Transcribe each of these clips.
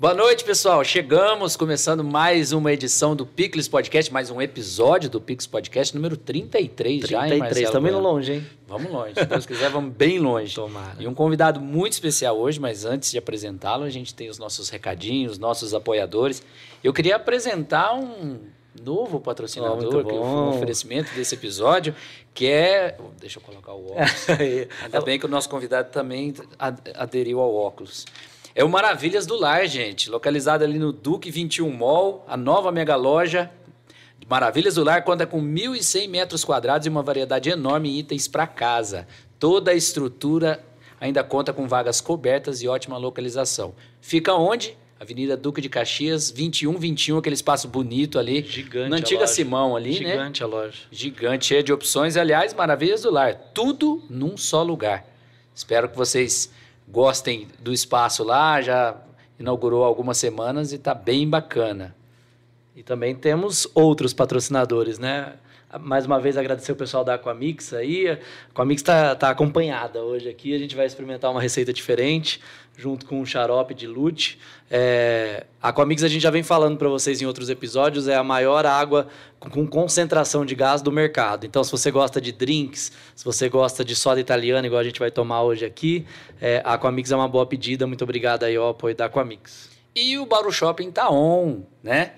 Boa noite, pessoal. Chegamos, começando mais uma edição do Picles Podcast, mais um episódio do Picles Podcast, número 33, 33 já, hein, 33, estamos indo longe, hein? Vamos longe. Se Deus quiser, vamos bem longe. Tomara. E um convidado muito especial hoje, mas antes de apresentá-lo, a gente tem os nossos recadinhos, nossos apoiadores. Eu queria apresentar um novo patrocinador, oh, que foi um oferecimento desse episódio, que é. Deixa eu colocar o óculos. Ainda bem que o nosso convidado também aderiu ao óculos. É o Maravilhas do Lar, gente. Localizado ali no Duque 21 Mall, a nova mega loja. Maravilhas do Lar conta com 1.100 metros quadrados e uma variedade enorme de itens para casa. Toda a estrutura ainda conta com vagas cobertas e ótima localização. Fica onde? Avenida Duque de Caxias, 2121, aquele espaço bonito ali. Gigante. Na antiga Simão ali, Gigante né? Gigante a loja. Gigante, cheia de opções. Aliás, Maravilhas do Lar. Tudo num só lugar. Espero que vocês gostem do espaço lá, já inaugurou algumas semanas e está bem bacana. E também temos outros patrocinadores, né? Mais uma vez agradecer o pessoal da Aquamix aí. A Aquamix está tá acompanhada hoje aqui. A gente vai experimentar uma receita diferente junto com um xarope de lute. É, a Aquamix a gente já vem falando para vocês em outros episódios, é a maior água com concentração de gás do mercado. Então, se você gosta de drinks, se você gosta de soda italiana, igual a gente vai tomar hoje aqui, é, a Aquamix é uma boa pedida. Muito obrigado aí ao apoio da Aquamix. E o Bauru Shopping tá on, né?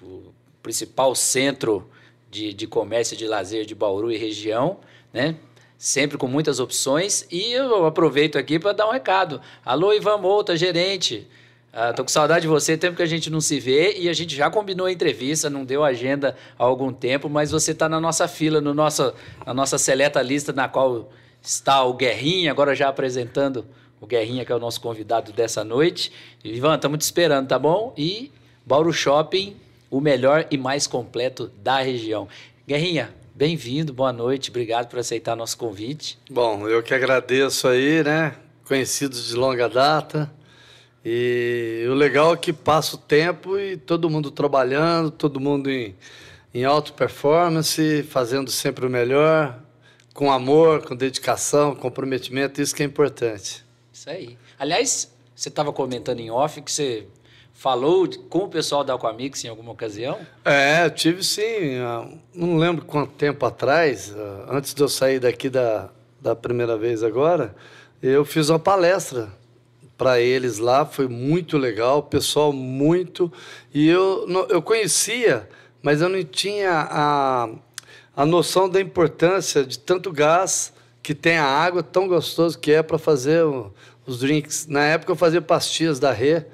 O principal centro de, de comércio de lazer de Bauru e região, né? Sempre com muitas opções. E eu aproveito aqui para dar um recado. Alô, Ivan Mouta, gerente. Uh, tô com saudade de você, tempo que a gente não se vê e a gente já combinou a entrevista, não deu agenda há algum tempo, mas você está na nossa fila, no nosso, na nossa seleta lista na qual está o Guerrinha, agora já apresentando o Guerrinha, que é o nosso convidado dessa noite. Ivan, estamos te esperando, tá bom? E Bauru Shopping, o melhor e mais completo da região. Guerrinha, Bem-vindo, boa noite, obrigado por aceitar nosso convite. Bom, eu que agradeço aí, né? Conhecidos de longa data. E o legal é que passa o tempo e todo mundo trabalhando, todo mundo em, em alta performance, fazendo sempre o melhor, com amor, com dedicação, comprometimento, isso que é importante. Isso aí. Aliás, você estava comentando em off que você falou com o pessoal da Aquamix em alguma ocasião? É, eu tive sim. Não lembro quanto tempo atrás, ah, antes de eu sair daqui da, da primeira vez agora, eu fiz uma palestra para eles lá, foi muito legal, pessoal muito. E eu, eu conhecia, mas eu não tinha a, a noção da importância de tanto gás que tem a água, tão gostoso que é para fazer os drinks. Na época eu fazia pastilhas da Rê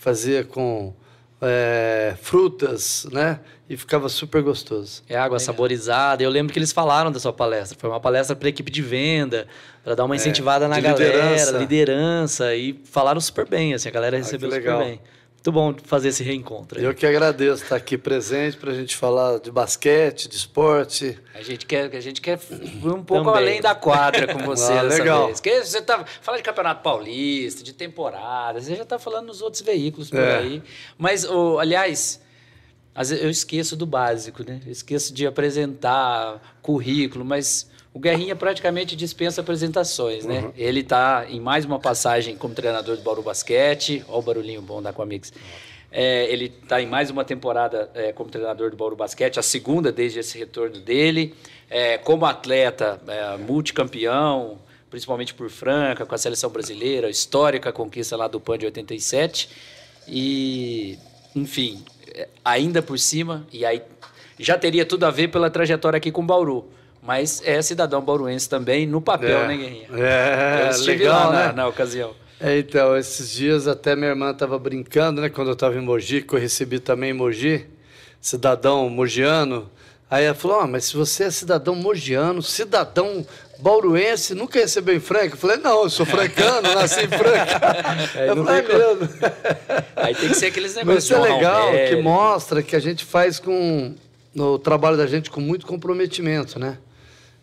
fazia com é, frutas, né? E ficava super gostoso. É água saborizada. Eu lembro que eles falaram da sua palestra. Foi uma palestra para a equipe de venda, para dar uma é, incentivada é, na galera, liderança. liderança. E falaram super bem, assim, a galera recebeu ah, super bem. Muito bom fazer esse reencontro. Aí. Eu que agradeço estar aqui presente para a gente falar de basquete, de esporte. A gente quer, a gente quer ir um pouco Também. além da quadra com você ah, legal. vez. Porque você tá fala de Campeonato Paulista, de temporada, você já está falando nos outros veículos por é. aí. Mas, oh, aliás, eu esqueço do básico, né? Eu esqueço de apresentar currículo, mas o Guerrinha praticamente dispensa apresentações, né? Uhum. Ele está em mais uma passagem como treinador do Bauru Basquete. Olha o barulhinho bom da Aquamix. É, ele está em mais uma temporada é, como treinador do Bauru Basquete, a segunda desde esse retorno dele. É, como atleta, é, multicampeão, principalmente por Franca, com a seleção brasileira, histórica conquista lá do PAN de 87. E, enfim, é, ainda por cima, e aí já teria tudo a ver pela trajetória aqui com o Bauru mas é cidadão bauruense também, no papel, é. né, Guerrinha? É, legal, lá né? na, na ocasião. É, então, esses dias até minha irmã estava brincando, né? Quando eu estava em Mogi, que eu recebi também em Mogi, cidadão mogiano. Aí ela falou, ah, mas se você é cidadão mogiano, cidadão bauruense, nunca recebeu em Franca? Eu falei, não, eu sou francano, nasci em Franca. É, eu falei, mesmo. Aí tem que ser aqueles negócios Mas isso é legal, que mostra que a gente faz com... No trabalho da gente com muito comprometimento, né?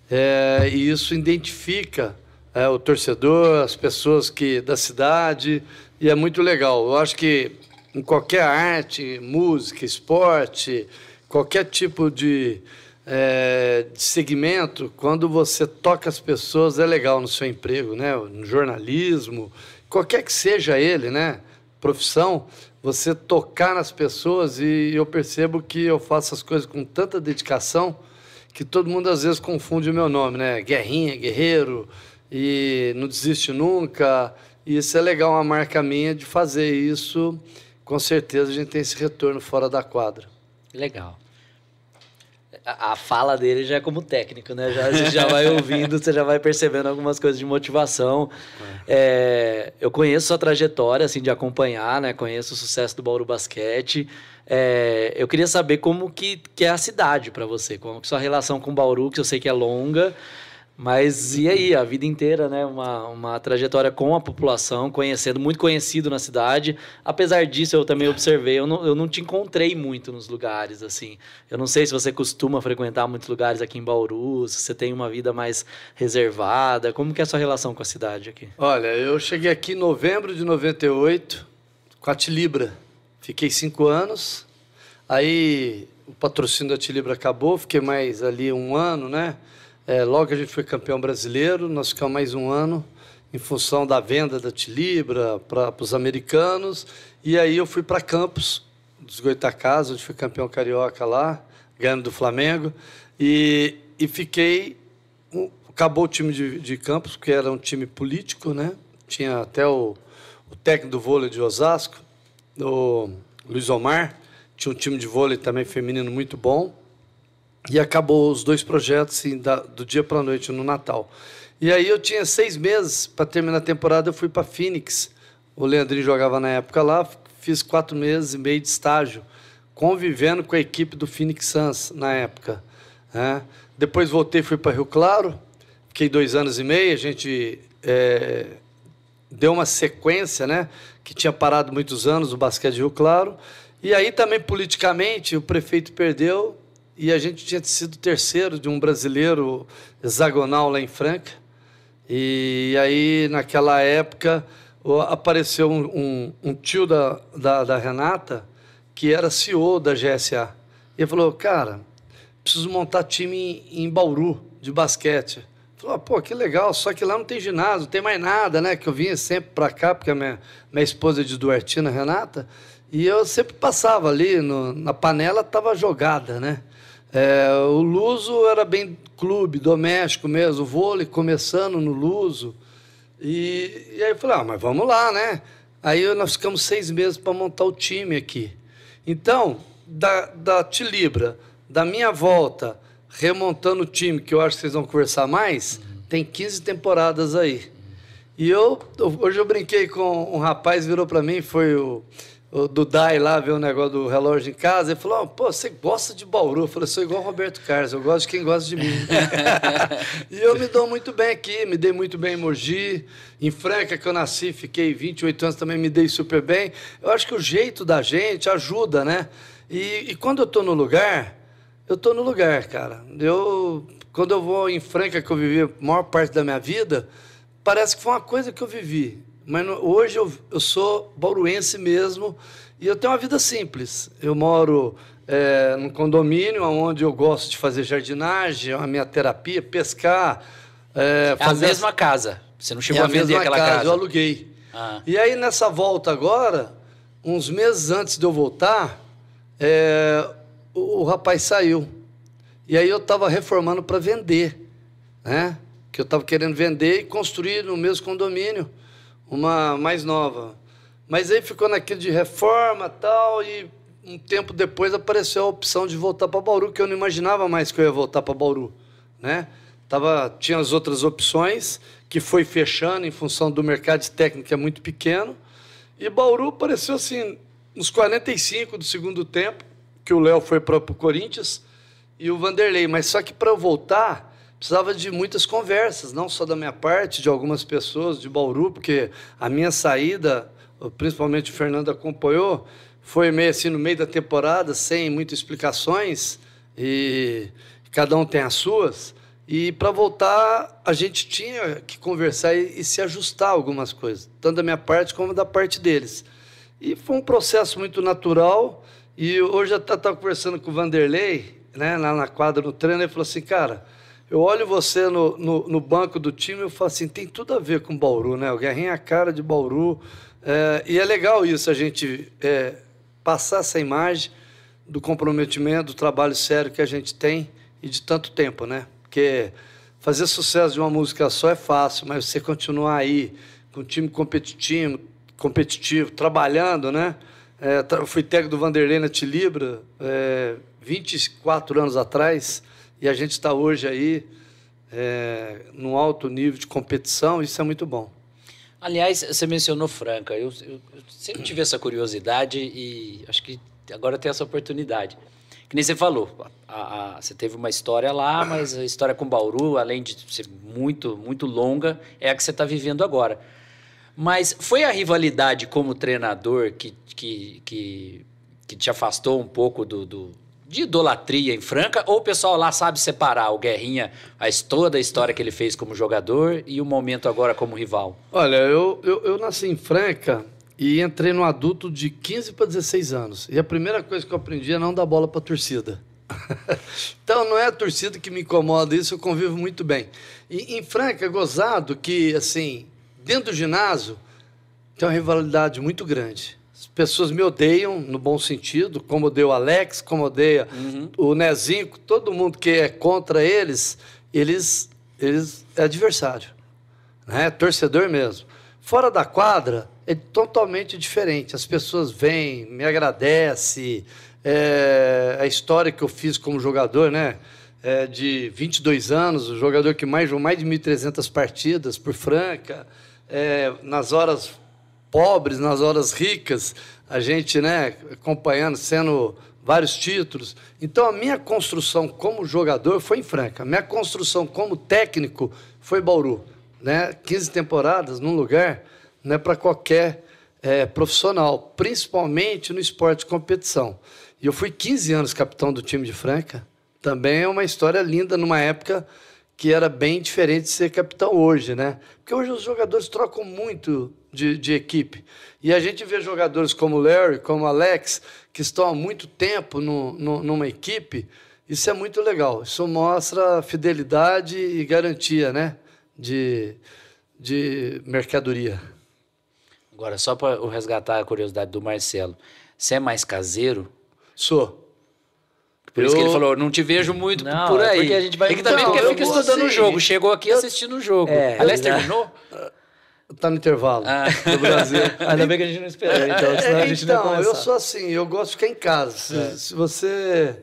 É, e isso identifica é, o torcedor, as pessoas que da cidade, e é muito legal. Eu acho que em qualquer arte, música, esporte, qualquer tipo de, é, de segmento, quando você toca as pessoas, é legal no seu emprego, né? no jornalismo, qualquer que seja ele, né? profissão, você tocar nas pessoas e eu percebo que eu faço as coisas com tanta dedicação que todo mundo às vezes confunde o meu nome, né? Guerrinha, guerreiro, e não desiste nunca. E isso é legal, uma marca minha de fazer isso. Com certeza a gente tem esse retorno fora da quadra. Legal a, fala dele já é como técnico, né? Já, gente já vai ouvindo, você já vai percebendo algumas coisas de motivação. É. É, eu conheço sua trajetória, assim, de acompanhar, né? Conheço o sucesso do Bauru Basquete. É, eu queria saber como que, que é a cidade para você, como que sua relação com Bauru, que eu sei que é longa, mas e aí, a vida inteira, né? Uma, uma trajetória com a população, conhecendo, muito conhecido na cidade. Apesar disso, eu também observei, eu não, eu não te encontrei muito nos lugares, assim. Eu não sei se você costuma frequentar muitos lugares aqui em Bauru, se você tem uma vida mais reservada. Como que é a sua relação com a cidade aqui? Olha, eu cheguei aqui em novembro de 98, com a Tilibra. Fiquei cinco anos. Aí o patrocínio da Tilibra acabou, fiquei mais ali um ano, né? É, logo que a gente foi campeão brasileiro, nós ficamos mais um ano em função da venda da Tilibra para os americanos. E aí eu fui para Campos, dos Goitacazes, onde fui campeão carioca lá, ganhando do Flamengo. E, e fiquei. Um, acabou o time de, de Campos, porque era um time político, né? Tinha até o, o técnico do vôlei de Osasco, o Luiz Omar. Tinha um time de vôlei também feminino muito bom. E acabou os dois projetos assim, da, do dia para a noite no Natal. E aí eu tinha seis meses para terminar a temporada, eu fui para Phoenix. O Leandrinho jogava na época lá, fiz quatro meses e meio de estágio, convivendo com a equipe do Phoenix Suns na época. Né? Depois voltei, fui para Rio Claro, fiquei dois anos e meio, a gente é, deu uma sequência, né? Que tinha parado muitos anos o basquete de Rio Claro. E aí também politicamente o prefeito perdeu e a gente tinha sido terceiro de um brasileiro hexagonal lá em Franca. E aí, naquela época, apareceu um, um, um tio da, da, da, Renata, que era CEO da GSA. E ele falou, cara, preciso montar time em, em Bauru, de basquete. Falou, pô, que legal, só que lá não tem ginásio, não tem mais nada, né? Que eu vinha sempre para cá, porque a minha, minha esposa é de Duartina, Renata, e eu sempre passava ali, no, na panela estava jogada, né? É, o Luso era bem clube, doméstico mesmo, vôlei começando no Luso. E, e aí eu falei, ah, mas vamos lá, né? Aí nós ficamos seis meses para montar o time aqui. Então, da, da Tilibra, da minha volta, remontando o time, que eu acho que vocês vão conversar mais, uhum. tem 15 temporadas aí. E eu, hoje eu brinquei com um rapaz, virou para mim, foi o o Dudai lá ver o negócio do relógio em casa, ele falou: pô, você gosta de Bauru? Eu falei: sou igual Roberto Carlos, eu gosto de quem gosta de mim. e eu me dou muito bem aqui, me dei muito bem em Mogi, em Franca, que eu nasci, fiquei 28 anos também, me dei super bem. Eu acho que o jeito da gente ajuda, né? E, e quando eu estou no lugar, eu estou no lugar, cara. Eu, quando eu vou em Franca, que eu vivi a maior parte da minha vida, parece que foi uma coisa que eu vivi. Mas no, hoje eu, eu sou bauruense mesmo e eu tenho uma vida simples. Eu moro é, num condomínio onde eu gosto de fazer jardinagem, a minha terapia, pescar. É, é a mesma as... casa. Você não chegou é a, a vender aquela casa, casa? Eu aluguei. Ah. E aí nessa volta agora, uns meses antes de eu voltar, é, o, o rapaz saiu. E aí eu estava reformando para vender, né? Que eu estava querendo vender e construir no mesmo condomínio uma mais nova. Mas aí ficou naquilo de reforma tal, e um tempo depois apareceu a opção de voltar para Bauru, que eu não imaginava mais que eu ia voltar para Bauru. Né? Tava, tinha as outras opções, que foi fechando em função do mercado de técnica é muito pequeno. E Bauru apareceu assim, nos 45 do segundo tempo, que o Léo foi para o Corinthians e o Vanderlei. Mas só que para eu voltar, precisava de muitas conversas, não só da minha parte, de algumas pessoas de Bauru, porque a minha saída, principalmente o Fernando acompanhou, foi meio assim no meio da temporada, sem muitas explicações, e cada um tem as suas. E para voltar, a gente tinha que conversar e, e, se ajustar algumas coisas, tanto da minha parte como da parte deles. E foi um processo muito natural. E hoje eu estava conversando com o Vanderlei, né, lá na quadra no treino, ele falou assim, cara, eu olho você no, no, no, banco do time e falo assim, tem tudo a ver com Bauru, né? O Guerrinha é a cara de Bauru, É, e é legal isso, a gente é, passar essa imagem do comprometimento, do trabalho sério que a gente tem e de tanto tempo, né? Porque fazer sucesso de uma música só é fácil, mas você continuar aí com um time competitivo, competitivo trabalhando, né? É, eu fui técnico do Vanderlei na Tilibra é, 24 anos atrás e a gente está hoje aí é, num alto nível de competição, isso é muito bom. Aliás, você mencionou Franca. Eu, eu, eu, sempre tive essa curiosidade e acho que agora tem essa oportunidade. Que nem você falou, a, a, você teve uma história lá, mas a história com Bauru, além de ser muito, muito longa, é a que você está vivendo agora. Mas foi a rivalidade como treinador que, que, que, que te afastou um pouco do, do de idolatria em Franca, ou o pessoal lá sabe separar o Guerrinha, a, toda a história que ele fez como jogador e o momento agora como rival? Olha, eu, eu, eu nasci em Franca e entrei no adulto de 15 para 16 anos. E a primeira coisa que eu aprendi é não dar bola para a torcida. então não é a torcida que me incomoda, isso eu convivo muito bem. E em Franca, é gozado que, assim, dentro do ginásio, tem uma rivalidade muito grande pessoas me odeiam no bom sentido, como odeia o Alex, como odeia uhum. o Nezinho, todo mundo que é contra eles, eles, eles é adversário, né? torcedor mesmo. Fora da quadra é totalmente diferente. As pessoas vêm, me agradecem, é, a história que eu fiz como jogador, né? É de 22 anos, o jogador que mais jogou mais de 1.300 partidas por Franca, é, nas horas pobres, nas horas ricas, a gente, né, acompanhando, sendo vários títulos. Então, a minha construção como jogador foi em Franca. A minha construção como técnico foi Bauru. Né? 15 temporadas num lugar não é para qualquer é, profissional, principalmente no esporte de competição. E eu fui 15 anos capitão do time de Franca. Também é uma história linda numa época que era bem diferente de ser capitão hoje, né? Porque hoje os jogadores trocam muito de, de equipe. E a gente vê jogadores como Larry, como Alex, que estão há muito tempo no, no, numa equipe. Isso é muito legal. Isso mostra fidelidade e garantia, né? De, de mercadoria. Agora, só para resgatar a curiosidade do Marcelo, você é mais caseiro? Sou. Por eu... isso que ele falou, não te vejo muito não, por é aí. É porque a gente vai... E que também porque fica estudando o assim, jogo. Chegou aqui eu... assistindo o jogo. É, Aliás, terminou? Tá no intervalo ah. do Brasil. Ainda bem que a gente não esperou, então, senão a gente então, não eu sou assim, eu gosto de ficar em casa. Se, é. se você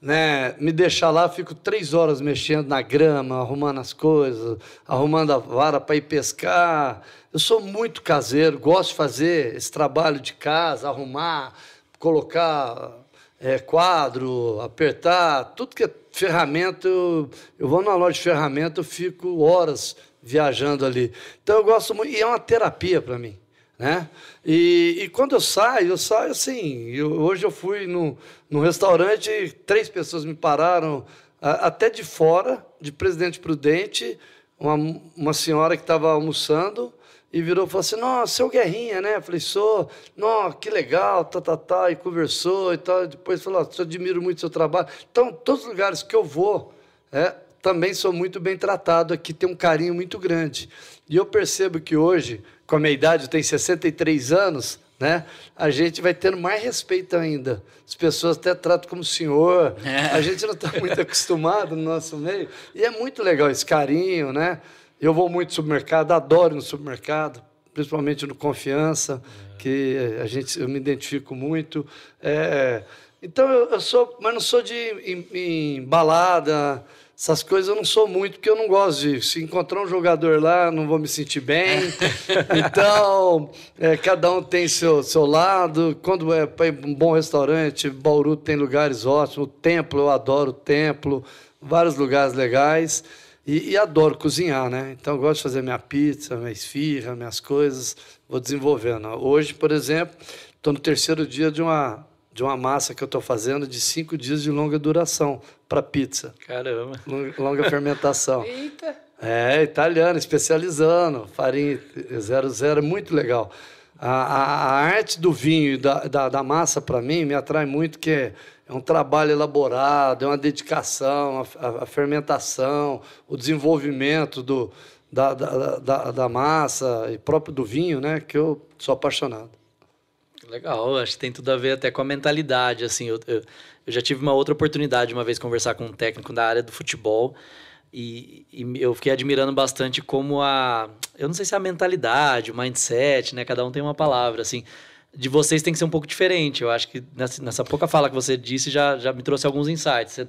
né, me deixar lá, fico três horas mexendo na grama, arrumando as coisas, arrumando a vara para ir pescar. Eu sou muito caseiro, gosto de fazer esse trabalho de casa, arrumar, colocar é, quadro, apertar, tudo que é ferramenta, eu, eu vou na loja de ferramenta, eu fico horas viajando ali. Então eu gosto muito, e é uma terapia para mim. Né? E, e, quando eu saio, eu saio assim. Eu, hoje eu fui num restaurante, três pessoas me pararam, a, até de fora, de Presidente Prudente, uma, uma senhora que estava almoçando, e virou e falou assim: Nossa, seu Guerrinha, né? Eu falei: Sou, nossa, que legal, tá, tá, tá. E conversou e tal. Depois falou: oh, admiro muito seu trabalho. Então, todos os lugares que eu vou, é, também sou muito bem tratado aqui, tem um carinho muito grande. E eu percebo que hoje, com a minha idade, eu tenho 63 anos, né? A gente vai tendo mais respeito ainda. As pessoas até tratam como senhor. É. A gente não está muito acostumado no nosso meio. E é muito legal esse carinho, né? Eu vou muito no supermercado, adoro no supermercado, principalmente no Confiança, que a gente, eu me identifico muito. É, então eu, eu, sou, mas não sou de em, em, balada, essas coisas eu não sou muito, porque eu não gosto de. Se encontrar um jogador lá, não vou me sentir bem. então, é, cada um tem seu, seu lado. Quando é para um bom restaurante, Bauru tem lugares ótimos. O templo, eu adoro o templo, vários lugares legais. E, e, adoro cozinhar, né? Então, eu gosto de fazer minha pizza, minha esfirra, minhas coisas, vou desenvolvendo. Hoje, por exemplo, estou no terceiro dia de uma, de uma massa que eu estou fazendo de cinco dias de longa duração para pizza. Caramba! Longa, longa fermentação. Eita! É, italiano, especializando, farinha 00, é muito legal. A, a, a, arte do vinho e da, da, da massa, para mim, me atrai muito, que é é um trabalho elaborado, é uma dedicação, a, a, fermentação, o desenvolvimento do, da, da, da, da massa e próprio do vinho, né? Que eu sou apaixonado. Legal, acho que tem tudo a ver até com a mentalidade, assim, eu, eu, eu já tive uma outra oportunidade uma vez conversar com um técnico da área do futebol e, e, eu fiquei admirando bastante como a, eu não sei se é a mentalidade, o mindset, né, cada um tem uma palavra, assim, de vocês tem que ser um pouco diferente, eu acho que nessa, nessa pouca fala que você disse já, já me trouxe alguns insights, você,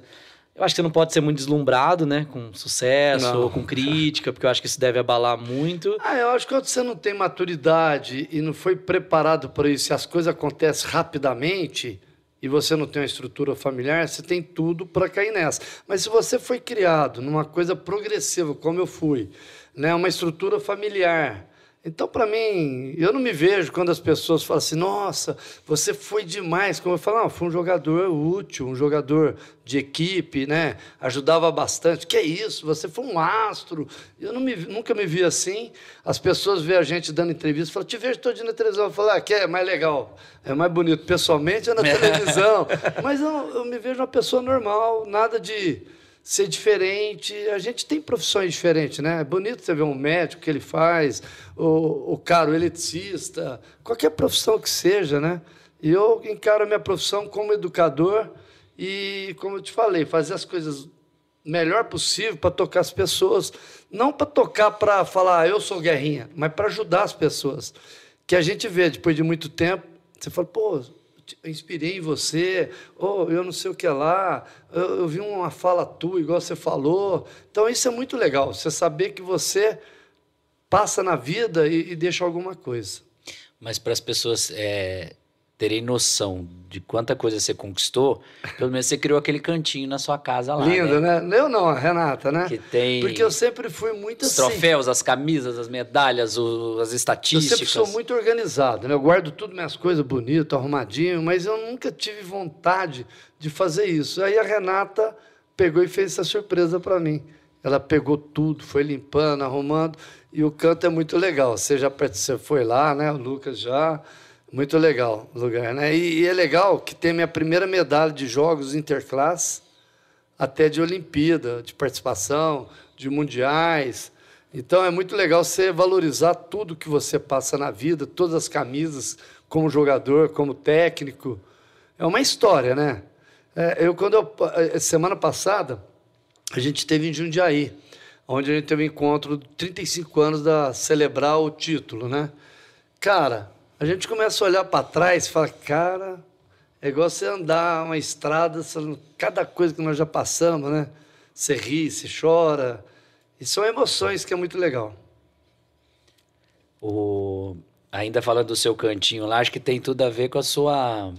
eu acho que você não pode ser muito deslumbrado, né? Com sucesso não. ou com crítica, porque eu acho que isso deve abalar muito. Ah, eu acho que quando você não tem maturidade e não foi preparado para isso, se as coisas acontecem rapidamente e você não tem uma estrutura familiar, você tem tudo para cair nessa. Mas se você foi criado numa coisa progressiva, como eu fui, né? Uma estrutura familiar, então, para mim, eu não me vejo quando as pessoas falam assim, nossa, você foi demais. Como eu falo, não, foi um jogador útil, um jogador de equipe, né? Ajudava bastante. Que é isso? Você foi um astro. Eu me, nunca me vi assim. As pessoas veem a gente dando entrevista e falam, te vejo todo dia na televisão. Eu falo, ah, que é mais legal, é mais bonito pessoalmente é na televisão. Mas eu, eu me vejo uma pessoa normal, nada de ser diferente. A gente tem profissões diferentes, né? É bonito você ver um médico que ele faz, o, o cara, eletricista, qualquer profissão que seja, né? E eu encaro a minha profissão como educador e, como eu te falei, fazer as coisas melhor possível para tocar as pessoas, não para tocar para falar ah, eu sou guerrinha, mas para ajudar as pessoas. Que a gente vê depois de muito tempo, você fala, pô, inspirei em você, ou eu não sei o que lá, eu, eu vi uma fala tua, igual você falou. Então, isso é muito legal, você saber que você passa na vida e, e deixa alguma coisa. Mas para as pessoas é, terem noção de quanta coisa você conquistou, pelo menos você criou aquele cantinho na sua casa lá. Lindo, né? né? Eu não, a Renata, né? Que tem. Porque eu sempre fui muito os assim. Troféus, as camisas, as medalhas, o, as estatísticas. Eu sempre sou muito organizado, né? Eu guardo tudo minhas coisas bonito, arrumadinho, mas eu nunca tive vontade de fazer isso. Aí a Renata pegou e fez essa surpresa para mim. Ela pegou tudo, foi limpando, arrumando, e o canto é muito legal. Você já você foi lá, né? O Lucas já. Muito legal o lugar, né? E, e, é legal que tem minha primeira medalha de jogos interclasse, até de Olimpíada, de participação, de mundiais. Então é muito legal você valorizar tudo que você passa na vida, todas as camisas, como jogador, como técnico. É uma história, né? É, eu quando eu, é, semana passada a gente esteve em Jundiaí, onde a gente teve um encontro de 35 anos da celebrar o título, né? Cara, a gente começa a olhar para trás e fala, cara, é igual você andar uma estrada, cada coisa que nós já passamos, né? Você ri, você chora. E são emoções que é muito legal. O... Ainda falando do seu cantinho lá, acho que tem tudo a ver com a sua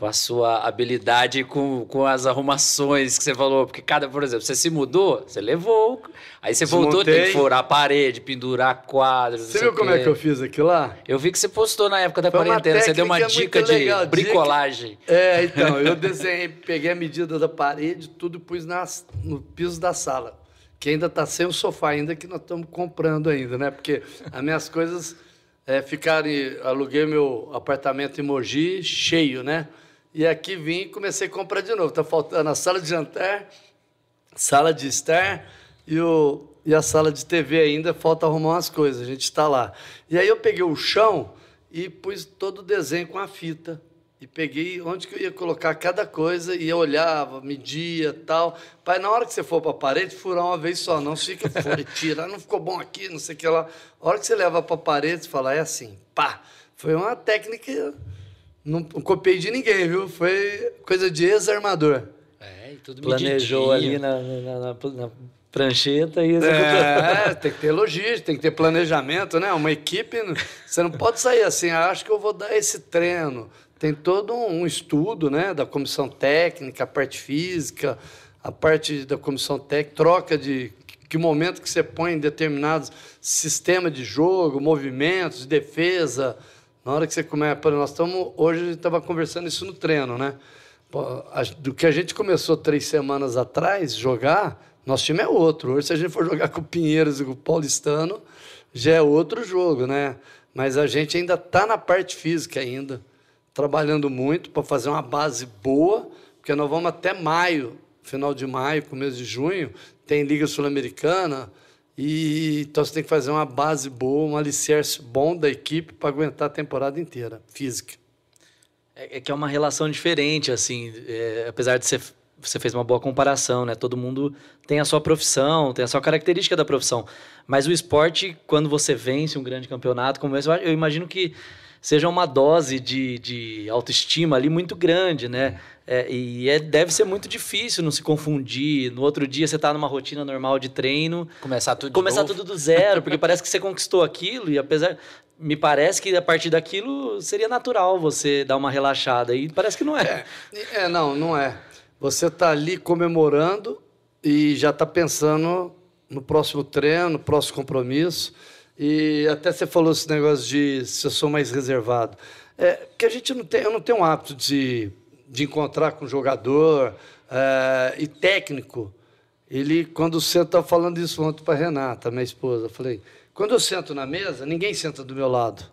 com a sua habilidade com, com as arrumações que você falou. Porque cada, por exemplo, você se mudou, você levou. Aí você Desmontei. voltou, tem que furar a parede, pendurar quadros. Você viu como é que eu fiz aquilo lá? Eu vi que você postou na época da Foi quarentena. Você deu uma dica de legal. bricolagem. É, então, eu desenhei, peguei a medida da parede, tudo pus nas, no piso da sala. Que ainda está sem o sofá, ainda que nós estamos comprando ainda, né? Porque as minhas coisas é, ficaram. Aluguei meu apartamento em Mogi cheio, né? E aqui vim e comecei a comprar de novo. Está faltando a sala de jantar, sala de estar e, o, e a sala de TV ainda. Falta arrumar umas coisas, a gente está lá. E aí eu peguei o chão e pus todo o desenho com a fita. E peguei onde que eu ia colocar cada coisa e eu olhava, media tal. Pai, na hora que você for para a parede, furar uma vez só, não fica fora, tira, não ficou bom aqui, não sei o que lá. A hora que você leva para a parede, você fala, é assim, pá. Foi uma técnica não copiei de ninguém, viu? Foi coisa de ex-armador. É, e tudo Planejou ali na, na, na, na prancheta e É, tem que ter logística, tem que ter planejamento, né? Uma equipe, você não pode sair assim, ah, acho que eu vou dar esse treino. Tem todo um estudo, né, da comissão técnica, a parte física, a parte da comissão técnica, troca de que momento que você põe em determinados sistemas de jogo, movimentos, de defesa, na hora que você começa, nós estamos hoje estava conversando isso no treino, né? Do que a gente começou três semanas atrás jogar, nosso time é outro. Hoje se a gente for jogar com o Pinheiros e com o Paulistano, já é outro jogo, né? Mas a gente ainda está na parte física ainda, trabalhando muito para fazer uma base boa, porque nós vamos até maio, final de maio, começo de junho, tem Liga Sul-Americana, E, então você tem que fazer uma base boa, um alicerce bom da equipe para aguentar a temporada inteira, física. É, é, que é uma relação diferente, assim, é, apesar de ser você fez uma boa comparação, né? Todo mundo tem a sua profissão, tem a sua característica da profissão. Mas o esporte, quando você vence um grande campeonato como esse, eu imagino que seja uma dose de, de autoestima ali muito grande, né? É, e é, deve ser muito difícil não se confundir. No outro dia você está numa rotina normal de treino. Começar tudo Começar tudo do zero, porque parece que você conquistou aquilo e apesar. Me parece que a partir daquilo seria natural você dar uma relaxada. E parece que não é. É, é não, não é. Você está ali comemorando e já está pensando no próximo treino, no próximo compromisso. E até você falou esse negócio de se eu sou mais reservado. É, que a gente não tem, eu não tenho um hábito de de encontrar com jogador é, e técnico. Ele, quando senta, estava falando isso ontem para Renata, minha esposa, eu falei, quando eu sento na mesa, ninguém senta do meu lado.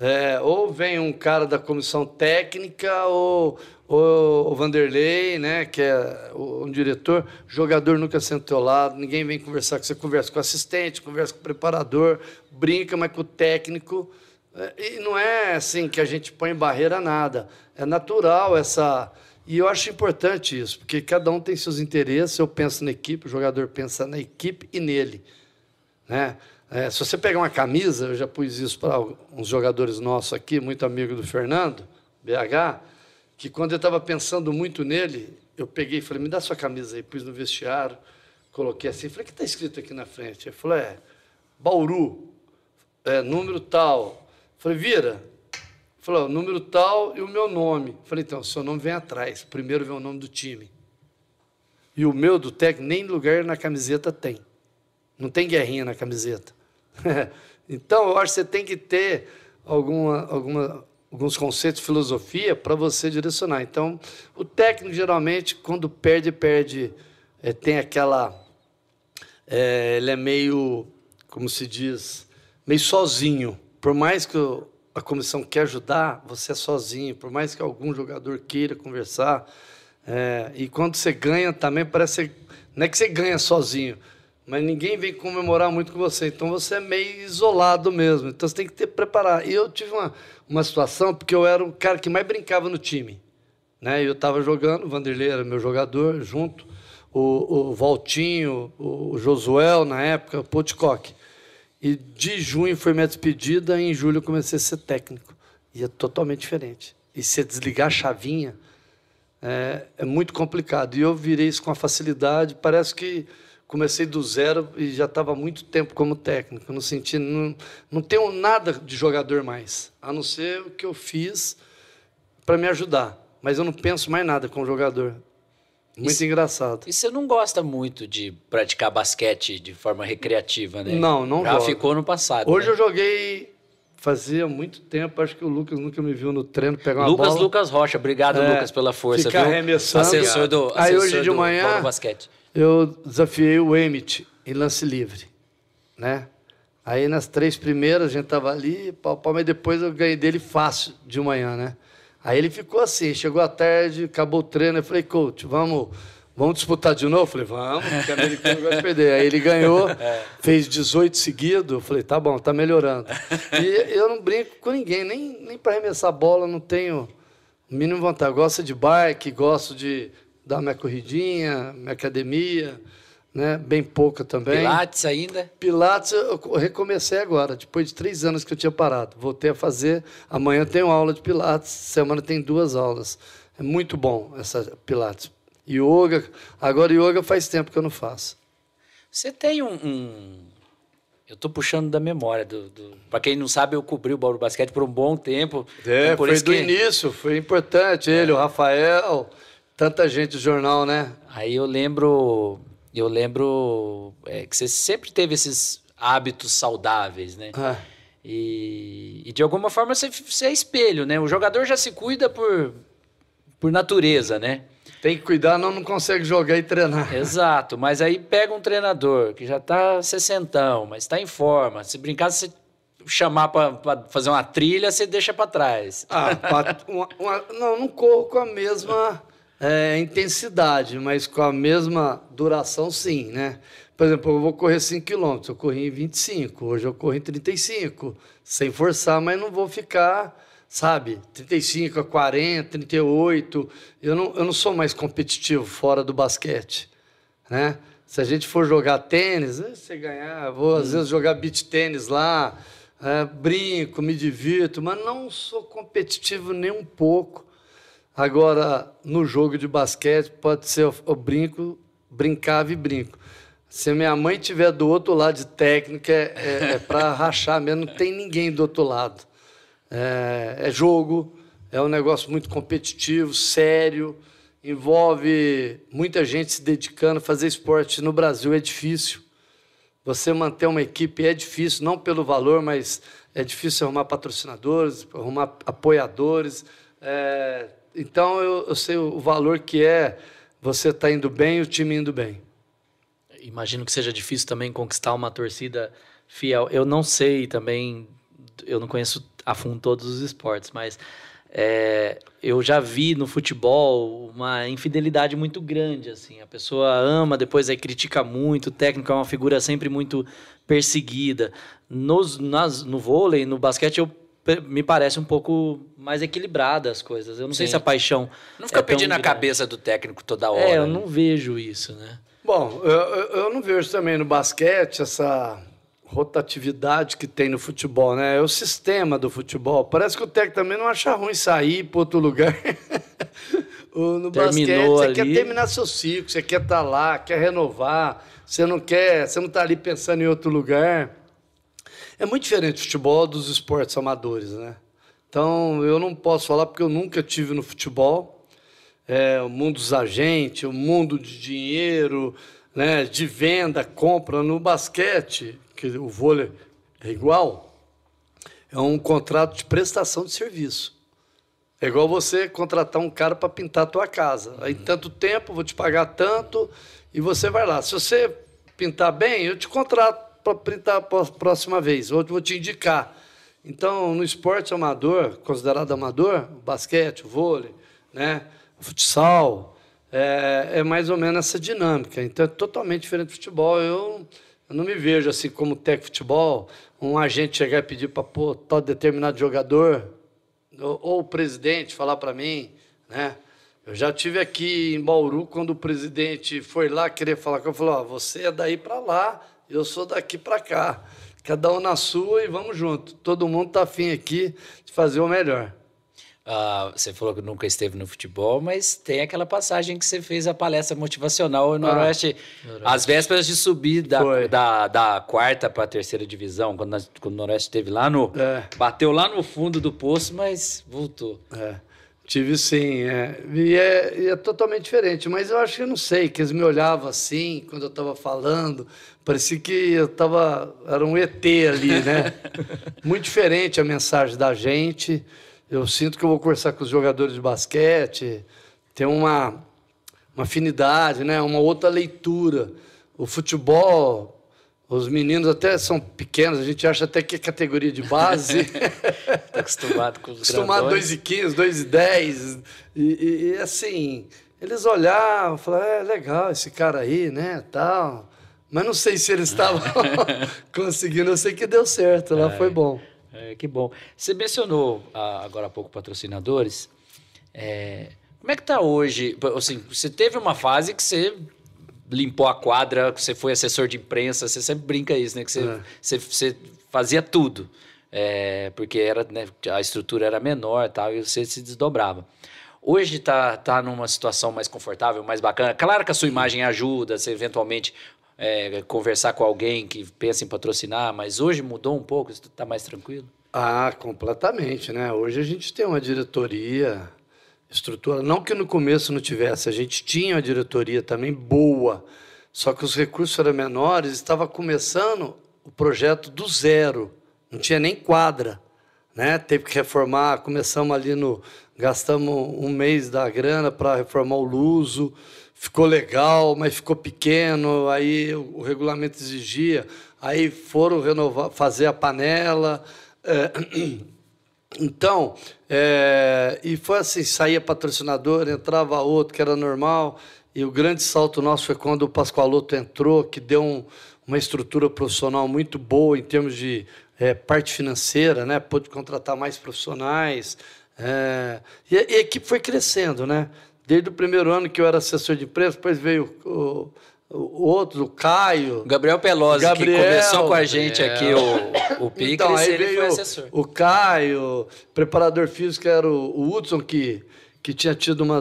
É, ou vem um cara da comissão técnica, ou, ou o Vanderlei, né, que é um diretor, jogador nunca senta do teu lado, ninguém vem conversar com você, conversa com o assistente, conversa com o preparador, brinca, mas com o técnico. É, e não é assim que a gente põe barreira nada. É natural essa. E eu acho importante isso, porque cada um tem seus interesses. Eu penso na equipe, o jogador pensa na equipe e nele. Né? É, se você pegar uma camisa, eu já pus isso para uns jogadores nossos aqui, muito amigo do Fernando, BH, que quando eu estava pensando muito nele, eu peguei e falei: me dá sua camisa aí, pus no vestiário, coloquei assim, falei: o que está escrito aqui na frente? Ele falou: é, Bauru, é, número tal, Falei, vira. Falou, número tal e o meu nome. Falei, então, seu nome vem atrás. Primeiro vem o nome do time. E o meu do técnico, nem lugar na camiseta tem. Não tem guerrinha na camiseta. então, eu acho que você tem que ter alguma, alguma, alguns conceitos de filosofia para você direcionar. Então, o técnico, geralmente, quando perde, perde, é, tem aquela. É, ele é meio, como se diz, meio sozinho por mais que a comissão quer ajudar, você é sozinho. Por mais que algum jogador queira conversar. É, e quando você ganha também parece não é que você ganha sozinho, mas ninguém vem comemorar muito com você. Então você é meio isolado mesmo. Então você tem que ter preparar. E eu tive uma, uma situação porque eu era o cara que mais brincava no time. Né? Eu estava jogando, o Vanderlei era meu jogador, junto, o, o Valtinho, o Josuel na época, o Potcock. E de junho foi minha despedida, e em julho eu comecei a ser técnico. E é totalmente diferente. E se desligar a chavinha é, é muito complicado. E eu virei isso com a facilidade. Parece que comecei do zero e já estava muito tempo como técnico. No sentido, não, não tenho nada de jogador mais, a não ser o que eu fiz para me ajudar. Mas eu não penso mais nada como jogador. Muito engraçado. E você não gosta muito de praticar basquete de forma recreativa, né? Não, não Já ficou no passado. Hoje né? eu joguei fazia muito tempo, acho que o Lucas nunca me viu no treino pegar uma Lucas, bola. Lucas Rocha, obrigado é, Lucas pela força, ficar viu? arremessando. Assessor do assessor Aí hoje de manhã basquete. Eu desafiei o Emit em lance livre, né? Aí nas três primeiras a gente tava ali, pau, pau, mas depois eu ganhei dele fácil de manhã, né? Aí ele ficou assim, chegou à tarde, acabou o treino, eu falei, coach, vamos Vamos disputar de novo? Eu falei, vamos, porque americano gosta de perder. Aí ele ganhou, é. fez 18 seguidos. Eu falei, tá bom, tá melhorando. E eu não brinco com ninguém, nem, nem para arremessar bola, não tenho mínimo vontade. Gosto de bike, gosto de dar minha corridinha, minha academia, né? bem pouca também. Pilates ainda? Pilates eu recomecei agora, depois de três anos que eu tinha parado. Voltei a fazer. Amanhã tenho aula de Pilates, semana tem duas aulas. É muito bom essa Pilates Yoga. Agora, yoga faz tempo que eu não faço. Você tem um. um... Eu estou puxando da memória. Do, do... Para quem não sabe, eu cobri o Bauru Basquete por um bom tempo. É, então, foi do que... início, foi importante. Ele, é. o Rafael, tanta gente do jornal, né? Aí eu lembro. Eu lembro é, que você sempre teve esses hábitos saudáveis, né? Ah. E, e, de alguma forma você, você é espelho, né? O jogador já se cuida por, por natureza, né? Tem que cuidar, não, não consegue jogar e treinar. Exato, mas aí pega um treinador que já está sessentão, mas está em forma. Se brincar, se chamar para fazer uma trilha, você deixa para trás. Ah, uma, uma, não, não corro com a mesma é, intensidade, mas com a mesma duração, sim, né? por exemplo, eu vou correr 5 km, eu corri em 25, hoje eu corro em 35, sem forçar, mas não vou ficar, sabe, 35 a 40, 38. Eu não, eu não sou mais competitivo fora do basquete, né? Se a gente for jogar tênis, eh, você ganhar, vou às hum. vezes jogar beach tênis lá, é, brinco, me divirto, mas não sou competitivo nem um pouco. Agora, no jogo de basquete, pode ser o brinco, brincava e brinco. Se minha mãe tiver do outro lado de técnica, é, é, é para rachar mesmo, não tem ninguém do outro lado. É, é, jogo, é um negócio muito competitivo, sério, envolve muita gente se dedicando. Fazer esporte no Brasil é difícil. Você manter uma equipe é difícil, não pelo valor, mas é difícil arrumar patrocinadores, arrumar apoiadores. É, então eu, eu, sei o valor que é você tá indo bem e o time indo bem. Imagino que seja difícil também conquistar uma torcida fiel. Eu não sei também, eu não conheço a fundo todos os esportes, mas é, eu já vi no futebol uma infidelidade muito grande, assim. A pessoa ama, depois aí critica muito, o técnico é uma figura sempre muito perseguida. Nos, nas, no vôlei, no basquete, eu me parece um pouco mais equilibrada as coisas. Eu não Sim. sei se a paixão. Não fica é pedindo a cabeça do técnico toda hora. É, eu né? não vejo isso, né? Bom, eu, eu não vejo também no basquete essa rotatividade que tem no futebol, né? É o sistema do futebol. Parece que o técnico também não acha ruim sair para outro lugar. no Terminou basquete, você ali. quer terminar seu ciclo, você quer estar tá lá, quer renovar, você não quer, você não está ali pensando em outro lugar. É muito diferente o futebol dos esportes amadores, né? Então, eu não posso falar porque eu nunca tive no futebol. É, o mundo dos agentes, o mundo de dinheiro, né, de venda, compra. No basquete, que o vôlei é igual, é um contrato de prestação de serviço. É igual você contratar um cara para pintar a tua casa. Aí, tanto tempo, vou te pagar tanto, e você vai lá. Se você pintar bem, eu te contrato para a próxima vez, ou vou te indicar. Então, no esporte amador, considerado amador, o basquete, o vôlei, né, o futsal, é, é mais ou menos essa dinâmica. Então, é totalmente diferente do futebol. Eu eu não me vejo assim como técnico de futebol, um agente chegar e pedir para pôr tal determinado jogador, ou, ou o presidente falar para mim, né? Eu já tive aqui em Bauru quando o presidente foi lá querer falar com eu falou: ó, você é daí para lá, eu sou daqui para cá. Cada um na sua e vamos junto. Todo mundo está afim aqui de fazer o melhor. Uh, você falou que nunca esteve no futebol, mas tem aquela passagem que você fez a palestra motivacional no ah, Noroeste, às vésperas de subir da, da, da, quarta para a terceira divisão, quando, nós, quando o Noroeste esteve lá no. É. Bateu lá no fundo do poço, mas voltou. É. Tive sim, é. E, é, e é totalmente diferente, mas eu acho que eu não sei, que eles me olhavam assim quando eu estava falando, parecia que eu estava. Era um ET ali, né? Muito diferente a mensagem da gente. Eu sinto que eu vou conversar com os jogadores de basquete, tem uma, uma afinidade, né? uma outra leitura. O futebol, os meninos até são pequenos, a gente acha até que é categoria de base. Está acostumado com os Acostumado 2 e 15, 2 e 10. E, e, e, assim, eles olhavam, falavam, é legal esse cara aí, né, tal. Mas não sei se eles estavam conseguindo, eu sei que deu certo, lá é. foi bom. É, que bom. Você mencionou ah, agora há pouco patrocinadores. É, como é que está hoje? Assim, você teve uma fase que você limpou a quadra, você foi assessor de imprensa, você sempre brinca isso, né? Que você, é. você, você, fazia tudo. É, porque era, né, a estrutura era menor tal, e você se desdobrava. Hoje está tá numa situação mais confortável, mais bacana. Claro que a sua imagem ajuda, você eventualmente é, conversar com alguém que pensa em patrocinar, mas hoje mudou um pouco, está mais tranquilo? Ah, completamente, né? Hoje a gente tem uma diretoria, estrutura, não que no começo não tivesse, a gente tinha uma diretoria também boa, só que os recursos eram menores, estava começando o projeto do zero, não tinha nem quadra, né? Teve que reformar, começamos ali no, gastamos um mês da grana para reformar o Luso, ficou legal, mas ficou pequeno, aí o, regulamento exigia, aí foram renovar, fazer a panela. É, então, É, e foi assim, saía patrocinador, entrava outro, que era normal. E o grande salto nosso foi quando o Pascoaloto entrou, que deu um, uma estrutura profissional muito boa em termos de é, parte financeira, né? Pôde contratar mais profissionais. É, e, a, e, a, equipe foi crescendo, né? Desde o primeiro ano que eu era assessor de imprensa, depois veio o, o, outro, o Caio. Gabriel Pelosi, Gabriel, que começou com a gente é. aqui o, o Picles, então, aí ele veio foi assessor. O Caio, preparador físico era o, o Hudson, que, que tinha tido uma,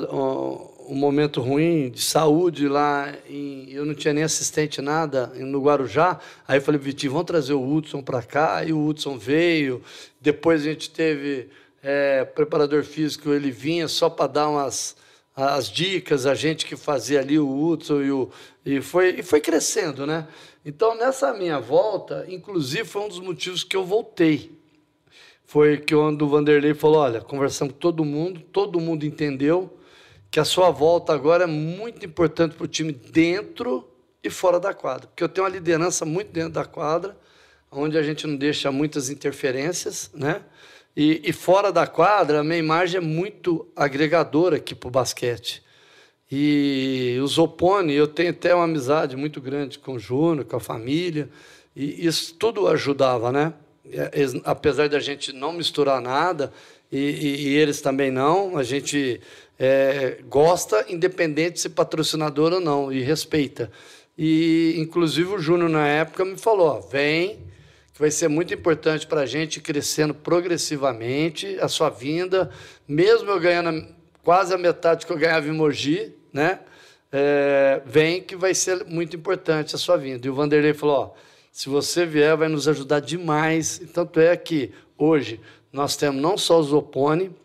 um momento ruim de saúde lá, em, eu não tinha nem assistente nada no Guarujá. Aí eu falei, Vitinho, vamos trazer o Hudson para cá. E o Hudson veio. Depois a gente teve é, preparador físico, ele vinha só para dar umas as dicas, a gente que fazia ali o Hudson e, o, e, foi, e foi crescendo, né? Então, nessa minha volta, inclusive, foi um dos motivos que eu voltei. Foi que quando o Vanderlei falou, olha, conversamos com todo mundo, todo mundo entendeu, que a sua volta agora é muito importante para o time dentro e fora da quadra. Porque eu tenho uma liderança muito dentro da quadra, onde a gente não deixa muitas interferências, né? E, e fora da quadra, a minha imagem é muito agregadora aqui para o basquete. E o Zopone, eu tenho até uma amizade muito grande com o Júnior, com a família, e isso tudo ajudava, né? É, apesar da gente não misturar nada, e, e, e eles também não, a gente é, gosta, independente de ser patrocinador ou não, e respeita. E, inclusive, o Júnior, na época, me falou: ó, vem, vai ser muito importante para a gente crescendo progressivamente a sua vinda, mesmo eu ganhando quase a metade que eu ganhava em Mogi, né? É, vem que vai ser muito importante a sua vinda. E o Vanderlei falou: ó, se você vier, vai nos ajudar demais. E tanto é que hoje nós temos não só o Zopone,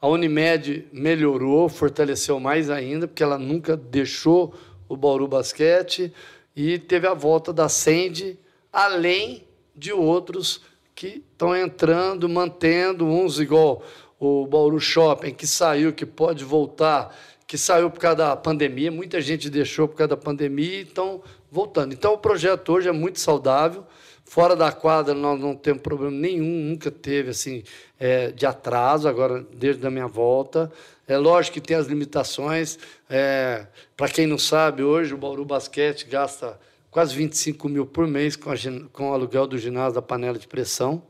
a Unimed melhorou, fortaleceu mais ainda, porque ela nunca deixou o Bauru Basquete, e teve a volta da Sende, além de outros que estão entrando, mantendo, uns igual o Bauru Shopping, que saiu, que pode voltar, que saiu por causa da pandemia, muita gente deixou por causa da pandemia e estão voltando. Então, o projeto hoje é muito saudável, Fora da quadra, nós não temos problema nenhum, nunca teve assim é, de atraso, agora, desde a minha volta. É lógico que tem as limitações. É, Para quem não sabe, hoje o Bauru Basquete gasta quase 25 mil por mês com, a, com o aluguel do ginásio da panela de pressão.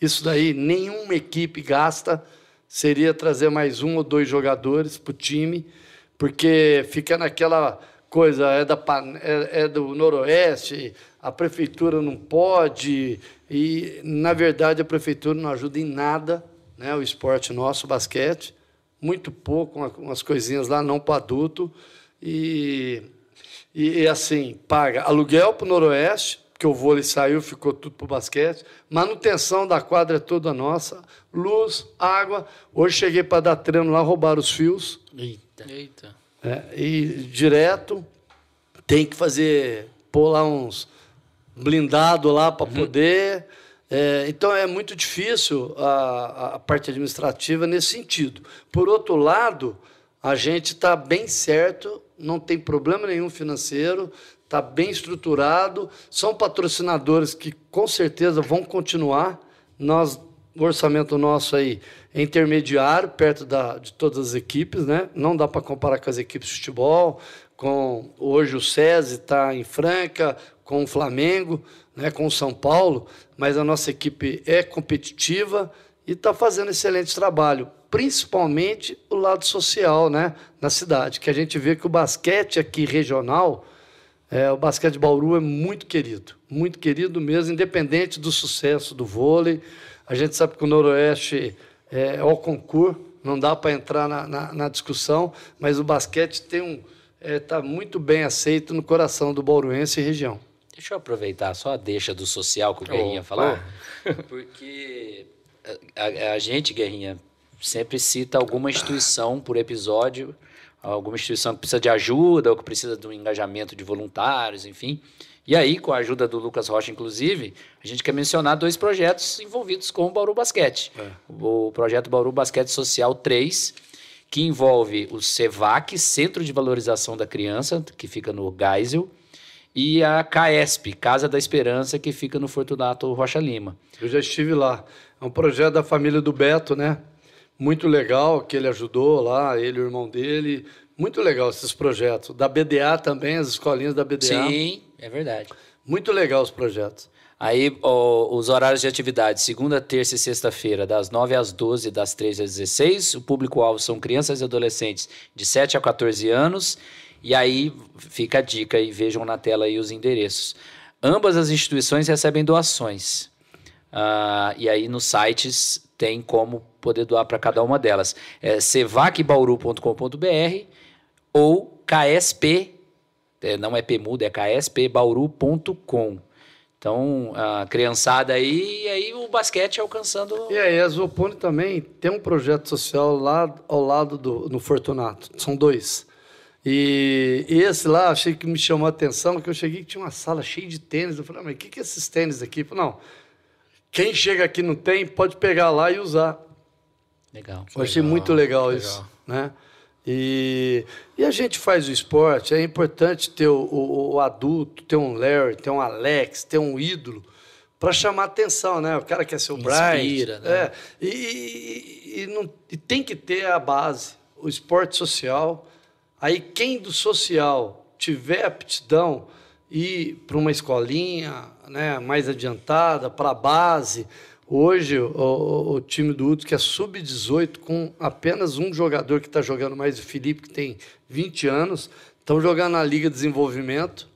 Isso daí nenhuma equipe gasta. Seria trazer mais um ou dois jogadores para o time, porque fica naquela coisa, é, da, é, é do Noroeste, a prefeitura não pode, e, na verdade, a prefeitura não ajuda em nada né, o esporte nosso, o basquete, muito pouco, umas coisinhas lá, não para adulto, e, e, e, assim, paga aluguel para o Noroeste, que o vôlei saiu, ficou tudo para o basquete, manutenção da quadra é toda nossa, luz, água, hoje cheguei para dar treino lá, roubaram os fios. Eita. Eita. É, e direto, tem que fazer, pôr lá uns blindado lá para uhum. poder. É, então é muito difícil a, a parte administrativa nesse sentido. Por outro lado, a gente está bem certo, não tem problema nenhum financeiro, está bem estruturado. São patrocinadores que com certeza vão continuar. Nós, o orçamento nosso aí é intermediário, perto da, de todas as equipes, né? Não dá para comparar com as equipes de futebol. Com hoje o SESI está em Franca, com o Flamengo, né, com o São Paulo, mas a nossa equipe é competitiva e está fazendo excelente trabalho, principalmente o lado social né, na cidade, que a gente vê que o basquete aqui regional, é, o basquete de Bauru é muito querido, muito querido mesmo, independente do sucesso do vôlei. A gente sabe que o Noroeste é, é o concurso, não dá para entrar na, na, na, discussão, mas o basquete tem um está é, tá muito bem aceito no coração do bauruense e região. Deixa eu aproveitar só a deixa do social que o Guerrinha falou, porque a, a, gente, Guerrinha, sempre cita alguma instituição por episódio, alguma instituição que precisa de ajuda ou que precisa de um engajamento de voluntários, enfim. E aí, com a ajuda do Lucas Rocha, inclusive, a gente quer mencionar dois projetos envolvidos com o Bauru Basquete. É. O projeto Bauru Basquete Social 3, que envolve o CEVAC, Centro de Valorização da Criança, que fica no Geisel, e a CAESP, Casa da Esperança, que fica no Fortunato Rocha Lima. Eu já estive lá. É um projeto da família do Beto, né? muito legal que ele ajudou lá, ele e o irmão dele. Muito legal esses projetos. Da BDA também, as escolinhas da BDA. Sim, é verdade. Muito legal os projetos. Aí, ó, os horários de atividade, segunda, terça e sexta-feira, das 9 às 12, das 13 às 16. O público-alvo são crianças e adolescentes de 7 a 14 anos. E aí fica a dica e vejam na tela aí os endereços. Ambas as instituições recebem doações. Ah, e aí nos sites tem como poder doar para cada uma delas. É cevacbauru.com.br ou KSP, é, não é PMUD, é kspbauru.com. Então, a criançada aí, e aí o basquete alcançando. E aí, a Zopone também tem um projeto social lá ao lado do no Fortunato. São dois. E, e esse lá, achei que me chamou a atenção, que eu cheguei que tinha uma sala cheia de tênis. Eu falei, ah, mas o que, que é esses tênis aqui? Eu falei, não, quem chega aqui não tem, pode pegar lá e usar. Legal. Eu achei muito legal, legal, isso. Né? E, e a gente faz o esporte, é importante ter o, o, o adulto, ter um Larry, ter um Alex, ter um ídolo, para chamar atenção, né? O cara quer ser o Inspira, Brian. Né? É, e, e, e, não, e tem que ter a base, o esporte social. Aí quem do social tiver aptidão ir para uma escolinha né, mais adiantada, para a base, Hoje, o, o, time do Uto, que é sub-18, com apenas um jogador que está jogando mais, o Felipe, que tem 20 anos, estão jogando na Liga de Desenvolvimento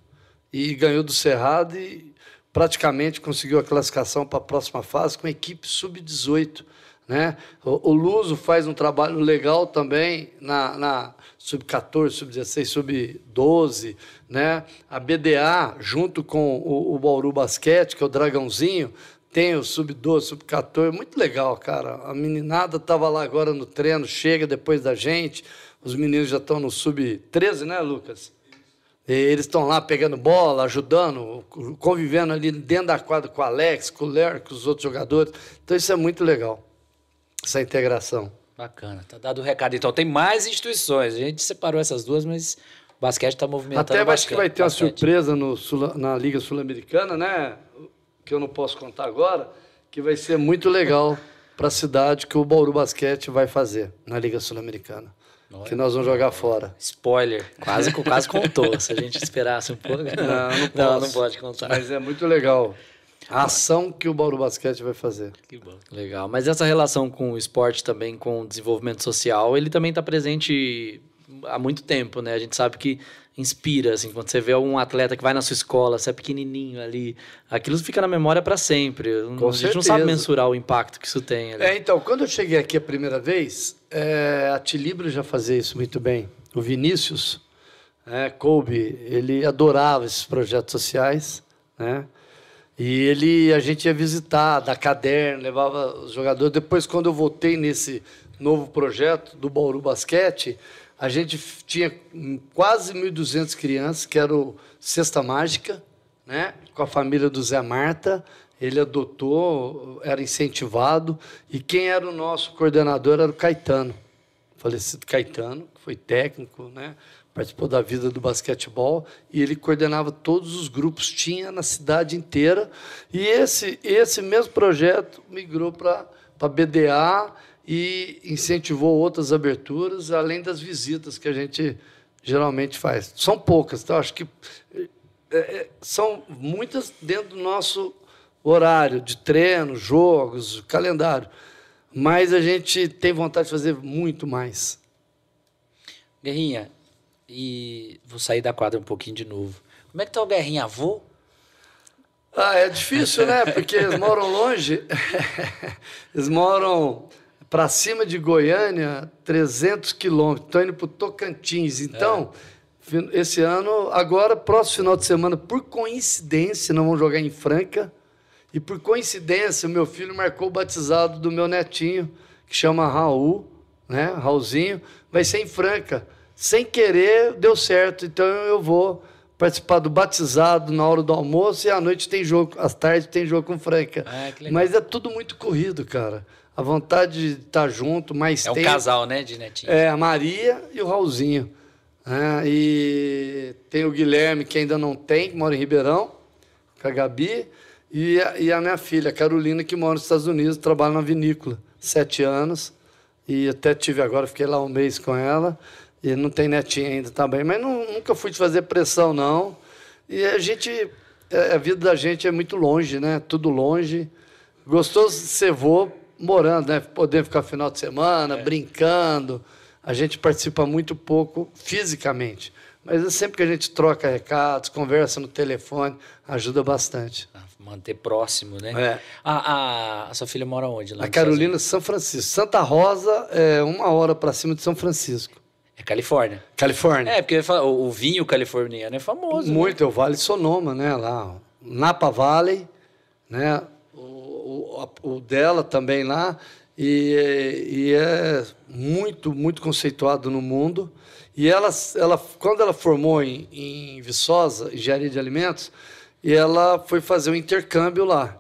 e ganhou do Cerrado e praticamente conseguiu a classificação para a próxima fase com a equipe sub-18. Né? O, o, Luso faz um trabalho legal também na, na sub-14, sub-16, sub-12. Né? A BDA, junto com o, o Bauru Basquete, que é o Dragãozinho, tem o sub-12, sub-14, muito legal, cara. A meninada estava lá agora no treino, chega depois da gente. Os meninos já estão no sub-13, né, Lucas? E eles estão lá pegando bola, ajudando, convivendo ali dentro da quadra com o Alex, com o Ler, com os outros jogadores. Então isso é muito legal, essa integração. Bacana, tá dado o recado. Então tem mais instituições. A gente separou essas duas, mas o basquete está movimentando. Até acho que vai ter basquete. uma surpresa no, na Liga Sul-Americana, né? que eu não posso contar agora, que vai ser muito legal para a cidade que o Bauru Basquete vai fazer na Liga Sul-Americana. Que nós vamos jogar fora. Spoiler, quase, quase contou. Se a gente esperasse um pouco. Não, não, não, não pode contar. Mas é muito legal. A ação que o Bauru Basquete vai fazer. Que bom. Legal. Mas essa relação com o esporte também, com o desenvolvimento social, ele também está presente há muito tempo, né? A gente sabe que inspira, assim, quando você vê um atleta que vai na sua escola, você é pequenininho ali, aquilo fica na memória para sempre. Com a gente certeza. não sabe mensurar o impacto que isso tem. Ali. É, então, quando eu cheguei aqui a primeira vez, é, a Tilibro já fazia isso muito bem. O Vinícius, é, Kobe, ele adorava esses projetos sociais, né? E ele, a gente ia visitar, dar caderno, levava os jogadores. Depois, quando eu voltei nesse novo projeto do Bauru Basquete, a gente tinha quase 1.200 crianças, que era o Cesta Mágica, né? com a família do Zé Marta. Ele adotou, era incentivado. E quem era o nosso coordenador era o Caetano, falecido Caetano, que foi técnico, né? Participou da vida do basquetebol e ele coordenava todos os grupos, tinha na cidade inteira. E esse, esse mesmo projeto migrou para a BDA e incentivou outras aberturas, além das visitas que a gente geralmente faz. São poucas, então acho que é, é, são muitas dentro do nosso horário de treino, jogos, calendário. Mas a gente tem vontade de fazer muito mais. Guerrinha, e vou sair da quadra um pouquinho de novo. Como é que está o Guerrinha avô? Ah, é difícil, né? Porque eles moram longe. eles moram para cima de Goiânia, 300 quilômetros. Estão indo para o Tocantins. Então, é. esse ano, agora, próximo final de semana, por coincidência, não vão jogar em Franca. E por coincidência, o meu filho marcou o batizado do meu netinho, que chama Raul, né? Raulzinho, vai ser em Franca. Sem querer, deu certo. Então eu vou participar do batizado na hora do almoço e à noite tem jogo, às tardes tem jogo com Franca. Ah, Mas é tudo muito corrido, cara a vontade de estar junto, mais É um tempo. casal, né, de netinho? É, a Maria e o Raulzinho. É, e tem o Guilherme, que ainda não tem, que mora em Ribeirão, com a Gabi, e a, e a minha filha, a Carolina, que mora nos Estados Unidos, trabalha na vinícola, sete anos, E até tive agora, fiquei lá um mês com ela. E não tem netinha ainda também. Mas não, nunca fui de fazer pressão, não. E a gente. É, a vida da gente é muito longe, né? Tudo longe. Gostoso de ser vô morando, né? Poder ficar final de semana, é. brincando. A gente participa muito pouco fisicamente. Mas é sempre que a gente troca recados, conversa no telefone, ajuda bastante. Ah, manter próximo, né? É. A, a, a, sua filha mora onde? Lá a Carolina, São Francisco. Santa Rosa é uma hora para cima de São Francisco. É Califórnia. Califórnia. É, porque o, vinho californiano é famoso. Né? Muito, né? é o Vale Sonoma, né? Lá, Napa Valley, né? O, o, o dela também lá. E, e é muito, muito conceituado no mundo. E ela, ela quando ela formou em, em Viçosa, engenharia de alimentos, e ela foi fazer um intercâmbio lá.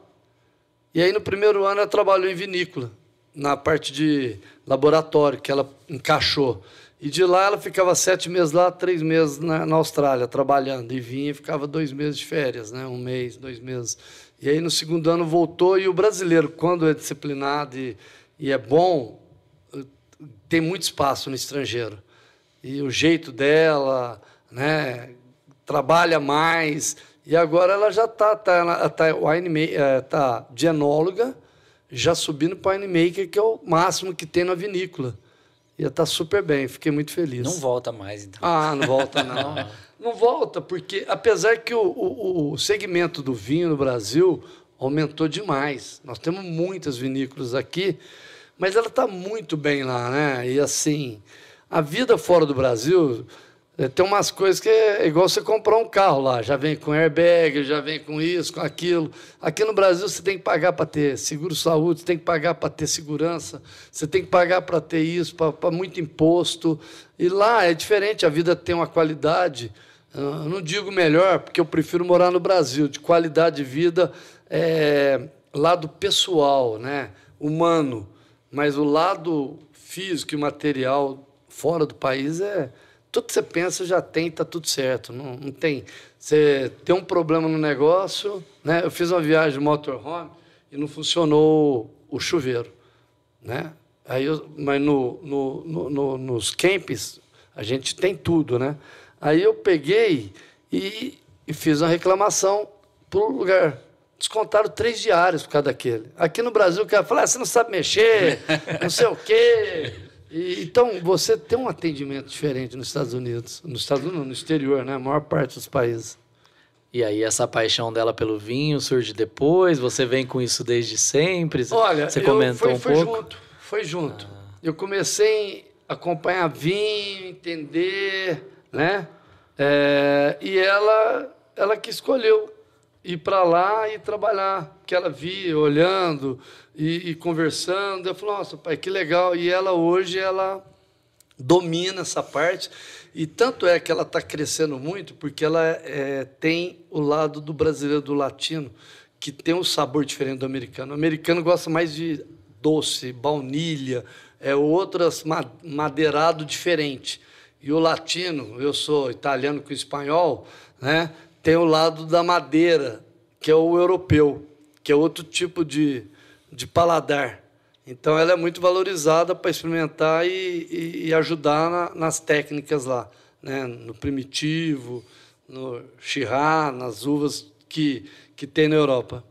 E aí, no primeiro ano, ela trabalhou em vinícola, na parte de laboratório, que ela encaixou. E de lá ela ficava sete meses lá, três meses na, na Austrália, trabalhando. E vinha e ficava dois meses de férias, né? um mês, dois meses. E aí, no segundo ano, voltou. E o brasileiro, quando é disciplinado e, e é bom, tem muito espaço no estrangeiro e o jeito dela, né? Trabalha mais. E agora ela já está tá, tá, tá, é, tá de enóloga, já subindo para winemaker, que é o máximo que tem na vinícola. E está super bem, fiquei muito feliz. Não volta mais, então. Ah, não volta não. não volta, porque apesar que o, o, o segmento do vinho no Brasil aumentou demais. Nós temos muitas vinícolas aqui, mas ela está muito bem lá, né? E assim, a vida fora do Brasil tem umas coisas que é igual você comprar um carro lá, já vem com airbag, já vem com isso, com aquilo. Aqui no Brasil você tem que pagar para ter seguro-saúde, você tem que pagar para ter segurança, você tem que pagar para ter isso, para muito imposto. E lá é diferente, a vida tem uma qualidade, eu não digo melhor, porque eu prefiro morar no Brasil, de qualidade de vida, é, lado pessoal, né, humano, mas o lado físico e material fora do país é tudo que você pensa já tem, está tudo certo. Não, não tem. Você tem um problema no negócio, né? Eu fiz uma viagem de motorhome e não funcionou o chuveiro, né? Aí eu, mas no, no, no, no, nos campings a gente tem tudo, né? Aí eu peguei e, e fiz uma reclamação para o lugar. Descontaram três diários por causa daquele. Aqui no Brasil o cara fala, ah, você não sabe mexer, não sei o quê. E, então, você tem um atendimento diferente nos Estados Unidos. Nos Estados Unidos, no exterior, né? A maior parte dos países. E aí, essa paixão dela pelo vinho surge depois? Você vem com isso desde sempre? Olha, você comentou eu, foi, um pouco? Foi junto, foi junto. Ah. Eu comecei a acompanhar vinho, entender, né? É, e ela, ela que escolheu ir para lá e trabalhar, que ela via, olhando e, e, conversando. Eu falei, nossa, pai, que legal. E ela hoje, ela domina essa parte. E tanto é que ela está crescendo muito, porque ela é, tem o lado do brasileiro, do latino, que tem um sabor diferente do americano. O americano gosta mais de doce, baunilha, é outras madeirado diferente. E o latino, eu sou italiano com espanhol, né? Tem o lado da madeira, que é o europeu, que é outro tipo de, de paladar. Então, ela é muito valorizada para experimentar e, e, e ajudar na, nas técnicas lá, né? no primitivo, no chirá, nas uvas que, que tem na Europa.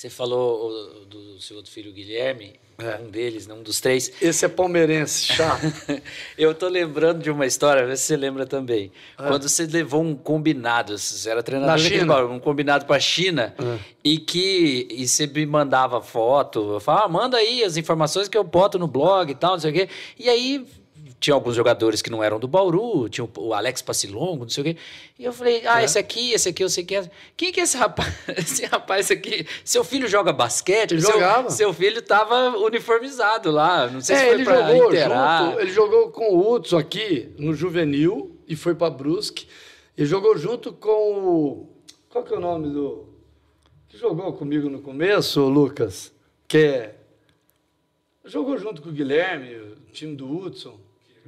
Você falou do seu outro filho, Guilherme, é. Um deles, né? um dos três. Esse é palmeirense, chato. eu tô lembrando de uma história, vê se você lembra também. É. Quando você levou um combinado, você era treinador Na China. um combinado para a China, é. e que e você me mandava foto, eu falava, ah, manda aí as informações que eu boto no blog e tal, não sei o quê. E aí tinha alguns jogadores que não eram do Bauru, tinha o Alex Passilongo, não sei o quê. E eu falei, ah, é. esse aqui, esse aqui, eu sei que é. Quem que é esse rapaz? Esse rapaz aqui, seu filho joga basquete? Ele jogava. Seu, seu filho estava uniformizado lá, não sei é, se foi ele jogou junto, ele jogou com o Hudson aqui, no Juvenil, e foi para Brusque. E jogou junto com o... Qual que é o nome do... Que jogou comigo no começo, Lucas? Que é... Jogou junto com o Guilherme, o time do Hudson.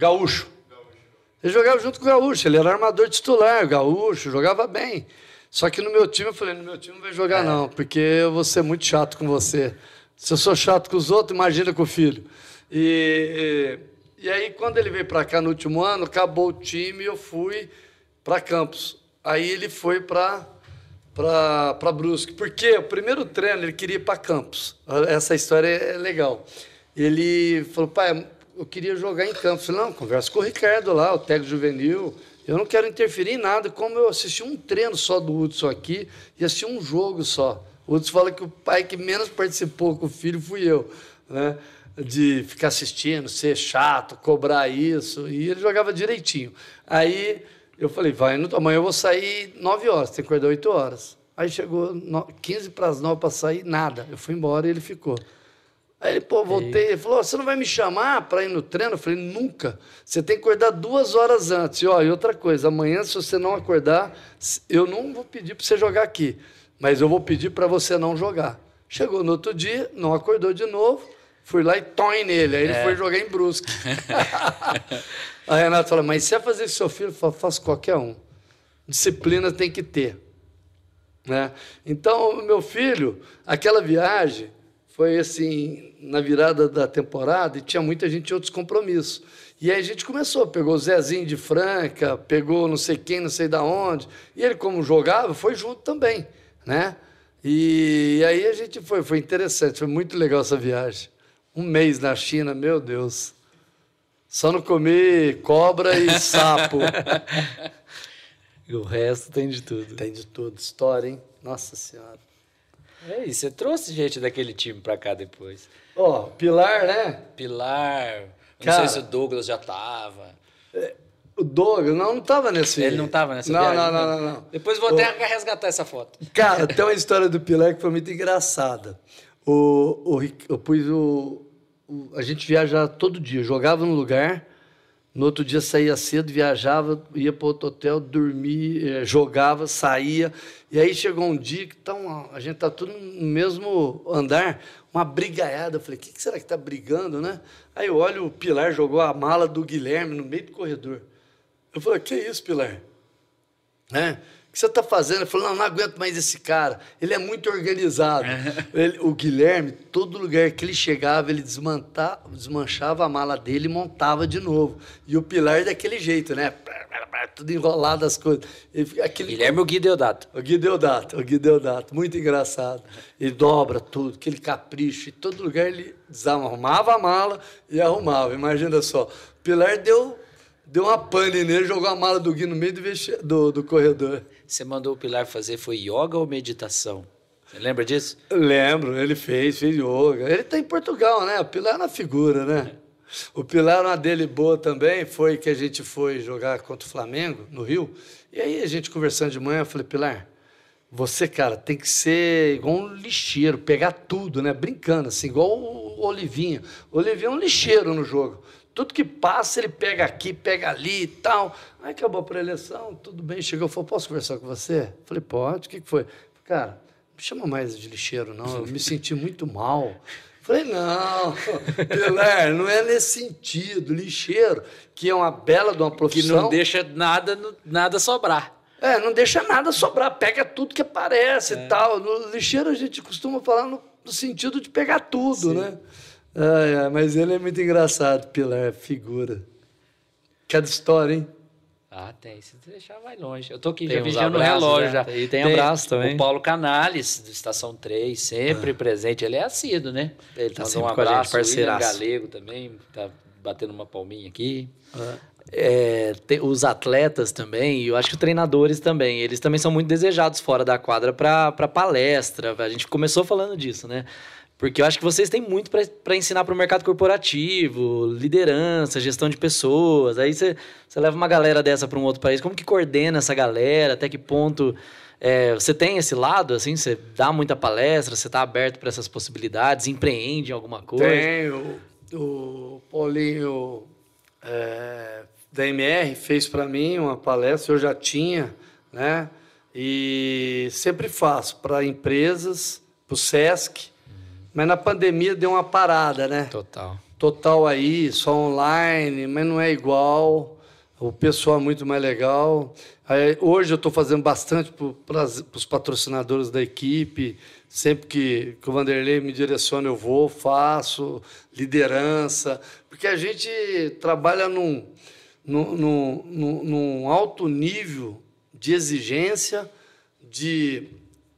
Gaúcho. Ele jogava junto com o Gaúcho, ele era armador titular, Gaúcho, jogava bem. Só que no meu time, eu falei, no meu time não vai jogar é. não, porque eu vou ser muito chato com você. Se eu sou chato com os outros, imagina com o filho. E, e, e aí, quando ele veio para cá no último ano, acabou o time e eu fui para Campos. Aí ele foi para para Brusque. Porque o primeiro treino ele queria ir para Campos. Essa história é legal. Ele falou, pai, eu queria jogar em Campos. Eu falei, não, conversa com o Ricardo lá, o técnico juvenil. Eu não quero interferir em nada. Como eu assisti um treino só do Hudson aqui e assisti um jogo só. O Hudson fala que o pai que menos participou com o filho fui eu. Né? De ficar assistindo, ser chato, cobrar isso. E ele jogava direitinho. Aí eu falei, vai, amanhã eu vou sair 9 horas, tem que acordar 8 horas. Aí chegou 15 para as 9 para sair, nada. Eu fui embora e ele ficou. Aí ele, pô, voltei. Ele falou: você não vai me chamar para ir no treino? Eu falei: nunca. Você tem que acordar duas horas antes. E, ó, e outra coisa: amanhã, se você não acordar, eu não vou pedir para você jogar aqui, mas eu vou pedir para você não jogar. Chegou no outro dia, não acordou de novo. Fui lá e toim nele. Aí ele é. foi jogar em Brusque. a Renata falou, mas se é fazer com seu filho, eu falo, faço qualquer um. Disciplina tem que ter. Né? Então, meu filho, aquela viagem foi assim, na virada da temporada, e tinha muita gente em outros compromissos. E aí a gente começou, pegou o Zezinho de Franca, pegou não sei quem, não sei da onde. E ele, como jogava, foi junto também, né? E aí a gente foi, foi interessante, foi muito legal essa viagem. Um mês na China, meu Deus. Só não comer cobra e sapo. e o resto tem de tudo. Tem de tudo. História, hein? Nossa Senhora. É, e você trouxe gente daquele time pra cá depois. Ó, oh, Pilar, né? Pilar. Cara, não sei se o Douglas já tava. É, o Douglas, não, não tava nesse. Ele não tava nessa não, viagem? Não, não, não, não. Depois vou até o... resgatar essa foto. Cara, tem uma história do Pilar que foi muito engraçada. O, o, eu pus o, o, A gente viajava todo dia, jogava num lugar, no outro dia saía cedo, viajava, ia para outro hotel, dormia, eh, jogava, saía. E aí chegou um dia que tá a gente tá tudo no mesmo andar, uma brigaiada. Eu falei, o que, que será que está brigando, né? Aí eu olho, o Pilar jogou a mala do Guilherme no meio do corredor. Eu falei, que isso, Pilar? Né? Que você está fazendo? Ele falou, não, não aguento mais esse cara. Ele é muito organizado. ele, o Guilherme, todo lugar que ele chegava, ele desmantava, desmanchava a mala dele e montava de novo. E o Pilar daquele jeito, né? Tudo enrolado as coisas. Ele, aquele... Guilherme o Gui Deodato. O Gui Deodato, o Gui Deodato. Muito engraçado. Ele dobra tudo, aquele capricho. Em todo lugar ele desarrumava a mala e arrumava. Imagina só. O Pilar deu deu uma pane nele, jogou a mala do Gui no meio do, do, do corredor. Você mandou o Pilar fazer foi yoga ou meditação? Você lembra disso? lembro, ele fez, fez yoga. Ele está em Portugal, né? O Pilar é uma figura, né? O Pilar, uma dele boa também, foi que a gente foi jogar contra o Flamengo, no Rio. E aí a gente conversando de manhã, eu falei, Pilar, você, cara, tem que ser igual um lixeiro, pegar tudo, né? Brincando, assim, igual o Olivinho. O Olivinho é um lixeiro no jogo. Tudo que passa, ele pega aqui, pega ali e tal. Aí acabou a pré-eleição, tudo bem. Chegou, falou, posso conversar com você? Falei, pode. O que, que foi? Cara, não me chama mais de lixeiro, não. Eu me senti muito mal. Falei, não, Pilar, não é nesse sentido. Lixeiro, que é uma bela de uma profissão. Que não deixa nada, nada sobrar. É, não deixa nada sobrar, pega tudo que aparece é. e tal. No lixeiro a gente costuma falar no, no sentido de pegar tudo, Sim. né? Ah, é, mas ele é muito engraçado, Pilar, figura. Cada história, hein? Ah, tem. Se deixar, vai longe. Eu tô aqui tem já vigiando o relógio. Né? Já. E tem, tem abraço também. O Paulo Canales, do Estação 3, sempre ah. presente. Ele é assíduo, né? Ele tá sempre um com a gente, parceiro. Galego também, tá batendo uma palminha aqui. Ah. É, tem, os atletas também, e eu acho que os treinadores também, eles também são muito desejados fora da quadra para palestra. A gente começou falando disso, né? Porque eu acho que vocês têm muito para ensinar para o mercado corporativo, liderança, gestão de pessoas. Aí você, leva uma galera dessa para um outro país. Como que coordena essa galera? Até que ponto é, você tem esse lado? Assim, você dá muita palestra? Você está aberto para essas possibilidades? Empreende em alguma coisa? Tenho. O Paulinho é, da MR fez para mim uma palestra. Eu já tinha, né? E sempre faço para empresas, para o SESC mas na pandemia deu uma parada, né? Total. Total aí, só online, mas não é igual. o pessoal é muito mais legal. Aí, hoje eu estou fazendo bastante para os patrocinadores da equipe. Sempre que, que o Vanderlei me direciona, eu vou, faço, liderança. Porque a gente trabalha num, num, num, num alto nível de exigência, de,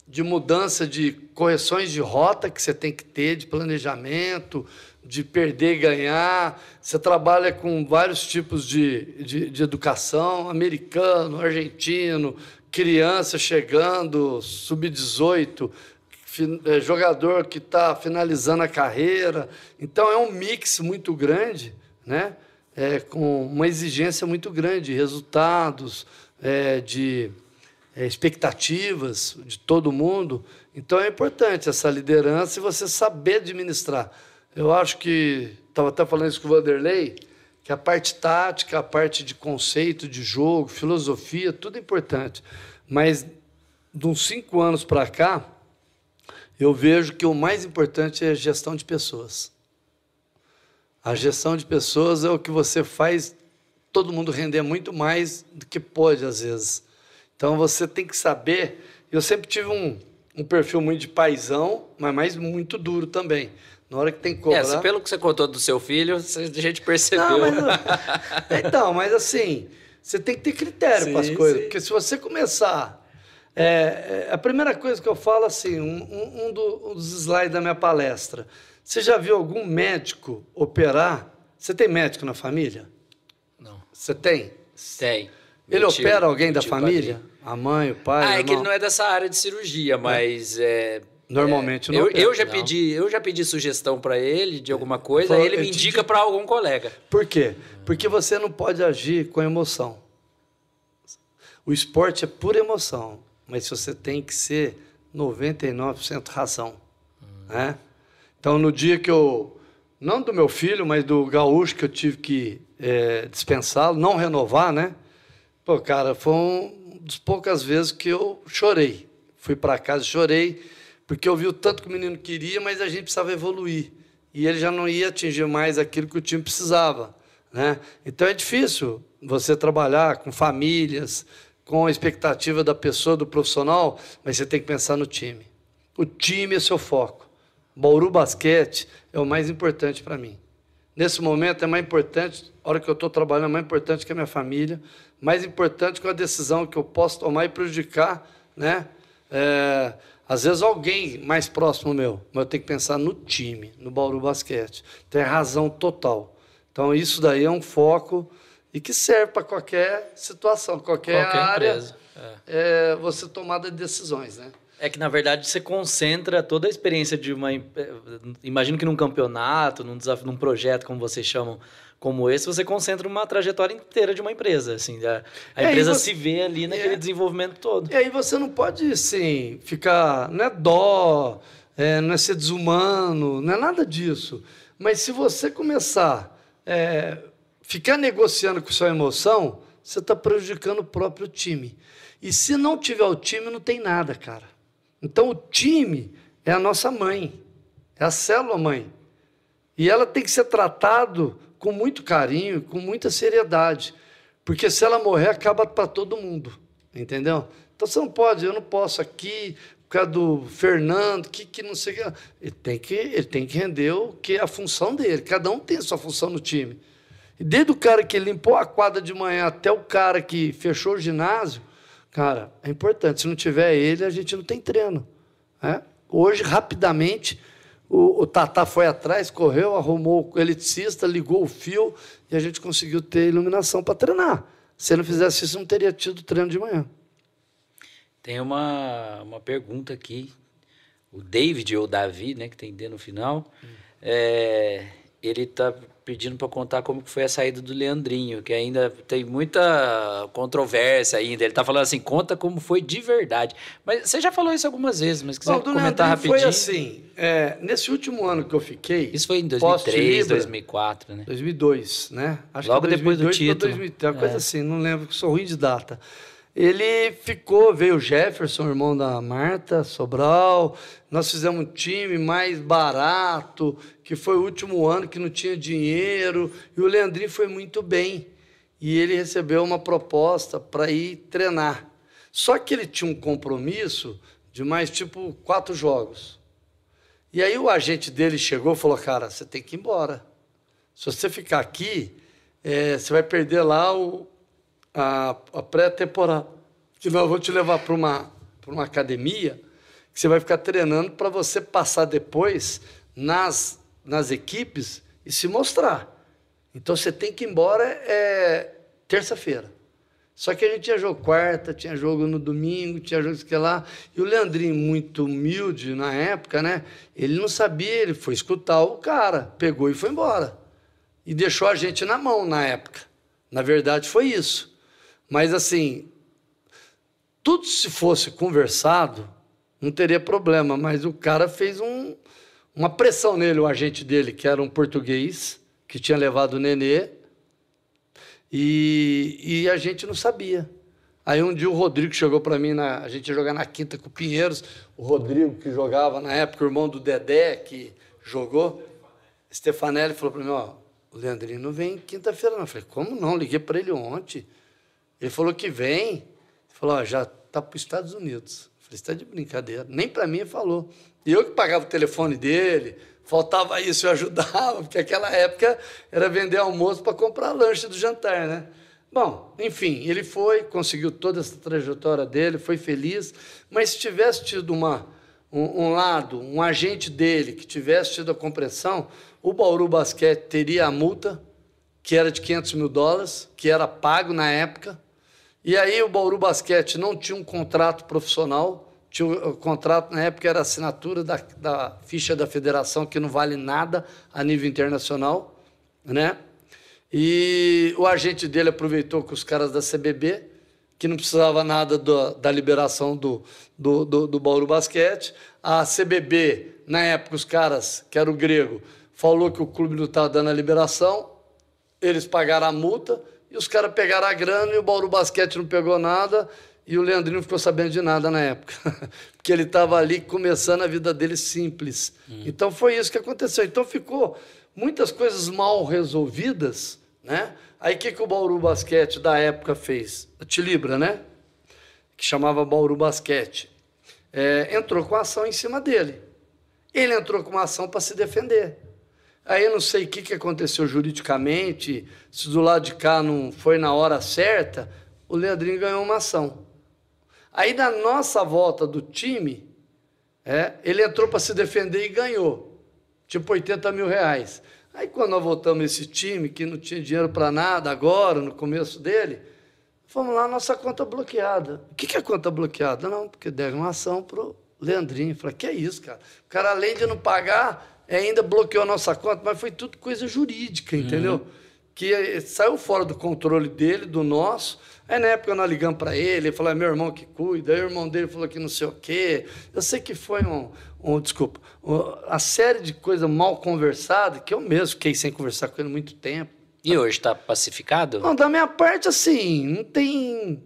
de mudança de correções de rota que você tem que ter, de planejamento, de perder e ganhar. Você trabalha com vários tipos de, de, de educação, americano, argentino, criança chegando, sub-18, é, jogador que está finalizando a carreira. Então é um mix muito grande, né? É, com uma exigência muito grande de resultados, de é, expectativas de todo mundo. Então é importante essa liderança e você saber administrar. Eu acho que, estava até falando isso com o Vanderlei, que a parte tática, a parte de conceito de jogo, filosofia, tudo é importante. Mas, de uns cinco anos para cá, eu vejo que o mais importante é a gestão de pessoas. A gestão de pessoas é o que você faz todo mundo render muito mais do que pode, às vezes. Então, você tem que saber. Eu sempre tive um, um perfil muito de paisão, mas mais muito duro também. Na hora que tem que cobrar... É, pelo que você contou do seu filho, a gente percebeu. Não, mas, então, mas assim, você tem que ter critério para as coisas. Sim. Porque se você começar... É, é, a primeira coisa que eu falo, assim, um, um, do, um dos slides da minha palestra. Você já viu algum médico operar? Você tem médico na família? Não. Você tem? Tem. Ele opera alguém da família? A mãe, o pai? Ah, é que ele não é dessa área de cirurgia, mas é. Normalmente é, não. Eu, eu, já pedi, eu já pedi sugestão para ele de alguma coisa, aí ele me indica te... para algum colega. Por quê? Porque você não pode agir com emoção. O esporte é pura emoção, mas você tem que ser 99% razão. Hum. Né? Então, no dia que eu. Não do meu filho, mas do gaúcho que eu tive que é, dispensá-lo, não renovar, né? Pô, cara, foi um dos poucas vezes que eu chorei. Fui para casa e chorei porque eu vi o tanto que o menino queria, mas a gente precisava evoluir. E ele já não ia atingir mais aquilo que o time precisava. Né? Então é difícil você trabalhar com famílias, com a expectativa da pessoa, do profissional, mas você tem que pensar no time. O time é seu foco. Bauru Basquete é o mais importante para mim. Nesse momento é mais importante, a hora que eu estou trabalhando, é mais importante que a minha família, mais importante que a decisão que eu posso tomar e prejudicar né? É, às vezes alguém mais próximo meu, mas eu tenho que pensar no time, no Bauru Basquete. Tem razão total. Então isso daí é um foco e que serve para qualquer situação, qualquer, qualquer área, empresa. É. é. você tomada de decisões, né? É que, na verdade, você concentra toda a experiência de uma. Imagino que num campeonato, num desafio, num projeto, como vocês chamam, como esse, você concentra uma trajetória inteira de uma empresa. Assim, a, a é, empresa você, se vê ali naquele é, desenvolvimento todo. E aí você não pode, assim, ficar. Não é dó, é, não é ser desumano, não é nada disso. Mas se você começar é, ficar negociando com sua emoção, você está prejudicando o próprio time. E se não tiver o time, não tem nada, cara. Então o time é a nossa mãe, é a célula mãe. E ela tem que ser tratado com muito carinho, com muita seriedade. Porque se ela morrer, acaba para todo mundo. Entendeu? Então você não pode, eu não posso aqui, por causa do Fernando, que, que não sei o que. Ele tem que, ele tem que render o que é a função dele. Cada um tem a sua função no time. E desde o cara que limpou a quadra de manhã até o cara que fechou o ginásio, cara, é importante. Se não tiver ele, a gente não tem treino. Né? Hoje, rapidamente, o, o Tatá foi atrás, correu, arrumou o eletricista, ligou o fio e a gente conseguiu ter iluminação para treinar. Se não fizesse isso, não teria tido treino de manhã. Tem uma, uma pergunta aqui. O David, ou Davi, né, que tem D no final, hum. é, ele está pedindo para contar como foi a saída do Leandrinho, que ainda tem muita controvérsia ainda. Ele está falando assim, conta como foi de verdade. Mas você já falou isso algumas vezes, mas quiser Bom, comentar rapidinho. Foi assim, é, nesse último ano que eu fiquei... Isso foi em 2003, 2004, né? 2002, né? Acho Logo que 2002 depois do título. 2003, uma coisa é. assim, não lembro, sou ruim de data. Ele ficou, veio o Jefferson, irmão da Marta Sobral. Nós fizemos um time mais barato, que foi o último ano que não tinha dinheiro. E o Leandrinho foi muito bem. e ele recebeu uma proposta para ir treinar. Só que ele tinha um compromisso de mais tipo quatro jogos. E aí o agente dele chegou e falou: Cara, você tem que ir embora. Se você ficar aqui, é, você vai perder lá o, a, a pré-temporada. Senão eu vou te levar para uma, uma academia que você vai ficar treinando para você passar depois nas, nas equipes e se mostrar. Então você tem que ir embora é, terça-feira. Só que a gente tinha jogo quarta, tinha jogo no domingo, tinha jogo que lá. E o Leandrinho, muito humilde na época, né? Ele não sabia, ele foi escutar o cara, pegou e foi embora. E deixou a gente na mão na época. Na verdade, foi isso. Mas assim, tudo se fosse conversado, não teria problema. Mas o cara fez um, uma pressão nele, o agente dele, que era um português, que tinha levado o nenê, e, e a gente não sabia. Aí um dia o Rodrigo chegou para mim, na, a gente ia jogar na quinta com o Pinheiros, o Rodrigo, que jogava na época, o irmão do Dedé, que jogou, Stefanelli falou para mim, ó, o Leandrinho não vem quinta-feira não. Eu falei, como não? Liguei para ele ontem. Ele falou que vem. Ele falou, já está para os Estados Unidos. Eu falei, está de brincadeira. Nem para mim ele falou. E eu que pagava o telefone dele, faltava isso, eu ajudava, porque aquela época era vender almoço para comprar lanche do jantar, né? Bom, enfim, ele foi, conseguiu toda essa trajetória dele, foi feliz, mas se tivesse tido uma, um, um lado, um agente dele que tivesse tido a compreensão, o Bauru Basquete teria a multa, que era de 500 mil dólares, que era pago na época, e aí o Bauru Basquete não tinha um contrato profissional, tinha o contrato na época era assinatura da, da ficha da federação que não vale nada a nível internacional, né? E o agente dele aproveitou com os caras da CBB, que não precisava nada do, da liberação do, do, do, do Bauru Basquete. A CBB, na época, os caras, que era o grego, falou que o clube não estava dando a liberação, eles pagaram a multa, e os caras pegaram a grana e o Bauru Basquete não pegou nada e o Leandrinho não ficou sabendo de nada na época, porque ele estava ali começando a vida dele simples. Hum. Então foi isso que aconteceu. Então ficou muitas coisas mal resolvidas, né? Aí o que, que o Bauru Basquete da época fez? A Tilibra, né? Que chamava Bauru Basquete. É, entrou com ação em cima dele. Ele entrou com uma ação para se defender. Aí eu não sei o que, que aconteceu juridicamente, se do lado de cá não foi na hora certa, o Leandrinho ganhou uma ação. Aí na nossa volta do time, é, ele entrou para se defender e ganhou. Tipo 80 mil reais. Aí quando nós voltamos esse time, que não tinha dinheiro para nada agora, no começo dele, fomos lá, nossa conta bloqueada. O que, que é conta bloqueada? Não, porque deram uma ação para o Leandrinho. Falei, que é isso, cara? O cara, além de não pagar, ainda bloqueou a nossa conta, mas foi tudo coisa jurídica, entendeu? Uhum. Que saiu fora do controle dele, do nosso. Aí na época nós ligamos para ele, ele falou, é meu irmão que cuida, aí o irmão dele falou que não sei o quê. Eu sei que foi um, um desculpa, uma série de coisas mal conversadas, que eu mesmo fiquei sem conversar com ele muito tempo. E hoje está pacificado? Não, da minha parte, assim, não tem.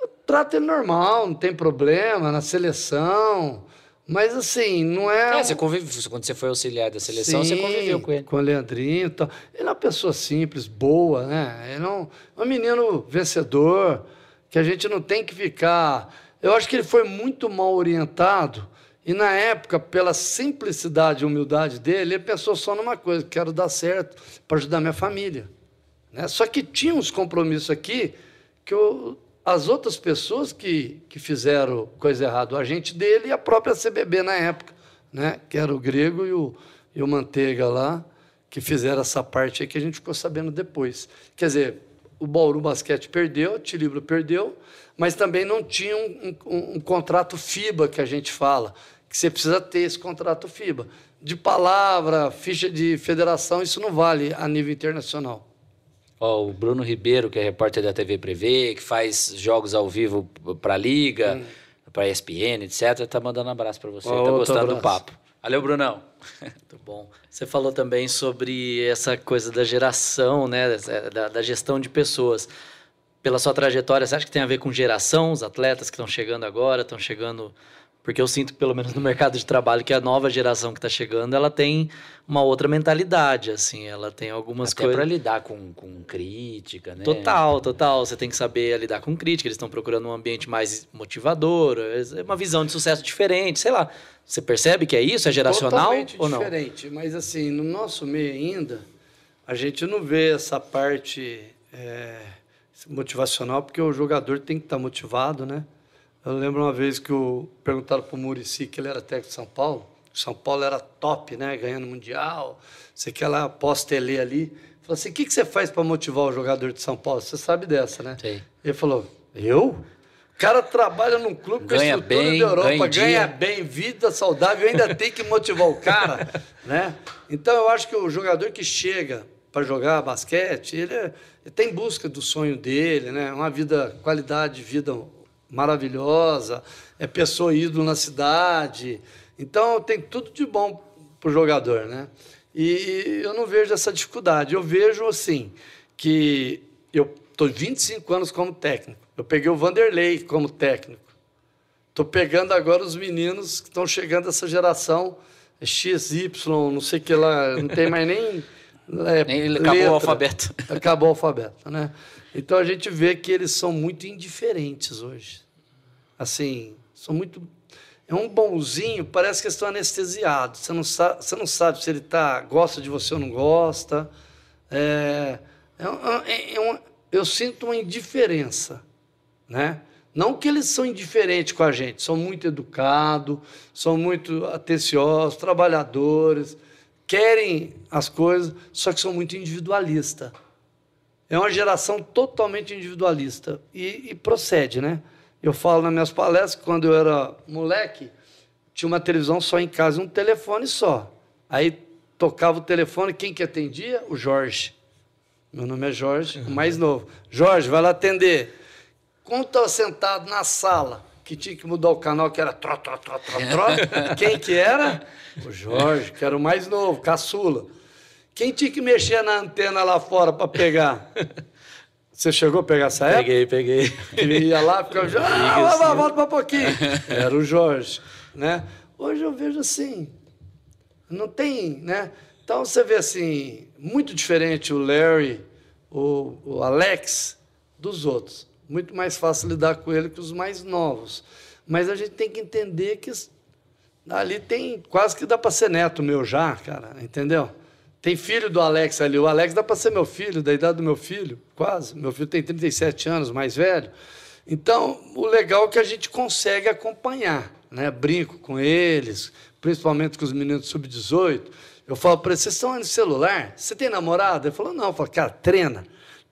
Eu trato ele normal, não tem problema na seleção. Mas assim, não é. É, você convive, quando você foi auxiliar da seleção, Sim, você conviveu com ele. Com o Leandrinho e tal. Ele é uma pessoa simples, boa, né? Ele é um, um menino vencedor, que a gente não tem que ficar. Eu acho que ele foi muito mal orientado. E na época, pela simplicidade e humildade dele, ele pensou só numa coisa: quero dar certo para ajudar minha família. Né? Só que tinha uns compromissos aqui que eu as outras pessoas que, que fizeram coisa errada, o agente dele e a própria CBB na época, né? que era o Grego e o, e o Manteiga lá, que fizeram essa parte aí que a gente ficou sabendo depois. Quer dizer, o Bauru Basquete perdeu, o Tilibro perdeu, mas também não tinha um, um, um, contrato FIBA que a gente fala, que você precisa ter esse contrato FIBA. De palavra, ficha de federação, isso não vale a nível internacional. Ó, o Bruno Ribeiro, que é repórter da TV Prevê, que faz jogos ao vivo para a Liga, hum. para ESPN, etc., tá mandando um abraço para você. Ó, tá gostando abraço. do papo. Valeu, Brunão. Muito bom. Você falou também sobre essa coisa da geração, né, da, da gestão de pessoas. Pela sua trajetória, você acha que tem a ver com geração, os atletas que estão chegando agora, estão chegando Porque eu sinto, pelo menos no mercado de trabalho, que a nova geração que está chegando, ela tem uma outra mentalidade, assim. Ela tem algumas Até coisas... para lidar com, com crítica, né? Total, total. Você tem que saber lidar com crítica. Eles estão procurando um ambiente mais motivador, é uma visão de sucesso diferente, sei lá. Você percebe que é isso? É geracional Totalmente ou não? diferente. Mas assim, no nosso meio ainda, a gente não vê essa parte é, motivacional, porque o jogador tem que estar motivado, né? Eu lembro uma vez que o, perguntaram para o Murici que ele era técnico de São Paulo. São Paulo era top, né? Ganhando Mundial. Você quer lá, pós-tele ali. Falou assim: o que, que você faz para motivar o jogador de São Paulo? Você sabe dessa, né? Sei. Ele falou: eu? O cara trabalha num clube com a Ganha estrutura bem, da Europa, ganha ganha, bem, vida saudável, ainda tem que motivar o cara, né? Então eu acho que o jogador que chega para jogar basquete, ele, é, ele tem busca do sonho dele, né? Uma vida, qualidade de vida maravilhosa, é pessoa ídolo na cidade. Então tem tudo de bom para o jogador, né? E eu não vejo essa dificuldade. Eu vejo assim que eu estou 25 anos como técnico. Eu peguei o Vanderlei como técnico. Estou pegando agora os meninos que estão chegando essa geração é XY, não sei o que lá, não tem mais nem. é, Nem acabou o alfabeto. Acabou o alfabeto, né? Então a gente vê que eles são muito indiferentes hoje. Assim, são muito. É um bonzinho, parece que estão anestesiados. Você não sabe, você não sabe se ele tá, gosta de você ou não gosta. É, é é- é eu sinto uma indiferença, né? Não que eles são indiferentes com a gente, são muito educados, são muito atenciosos, trabalhadores, querem as coisas, só que são muito individualistas. É uma geração totalmente individualista e, e procede, né? Eu falo nas minhas palestras que quando eu era moleque, tinha uma televisão só em casa e um telefone só. Aí tocava o telefone, quem que atendia? O Jorge. Meu nome é Jorge, o mais novo. Jorge, vai lá atender. Quando estava sentado na sala, que tinha que mudar o canal, que era tró, tró, tró, tró, tró, quem que era? O Jorge, que era o mais novo, caçula. Quem tinha que mexer na antena lá fora para pegar? Você chegou a pegar essa época? Peguei, peguei. Que ia lá, ficava, ah, vai, vai, volta para pouquinho. Era o Jorge, né? Hoje eu vejo assim, não tem, né? Então você vê assim, muito diferente o Larry, o, o Alex dos outros. Muito mais fácil lidar com ele que os mais novos. Mas a gente tem que entender que ali tem quase que dá para ser neto meu já, cara, entendeu? Tem filho do Alex ali. O Alex dá para ser meu filho, da idade do meu filho, quase. Meu filho tem 37 anos, mais velho. Então, o legal é que a gente consegue acompanhar, né? Brinco com eles, principalmente com os meninos sub-18. Eu falo para eles, vocês estão no celular? Você tem namorada? Ele falou, não. Eu falo, cara, treina.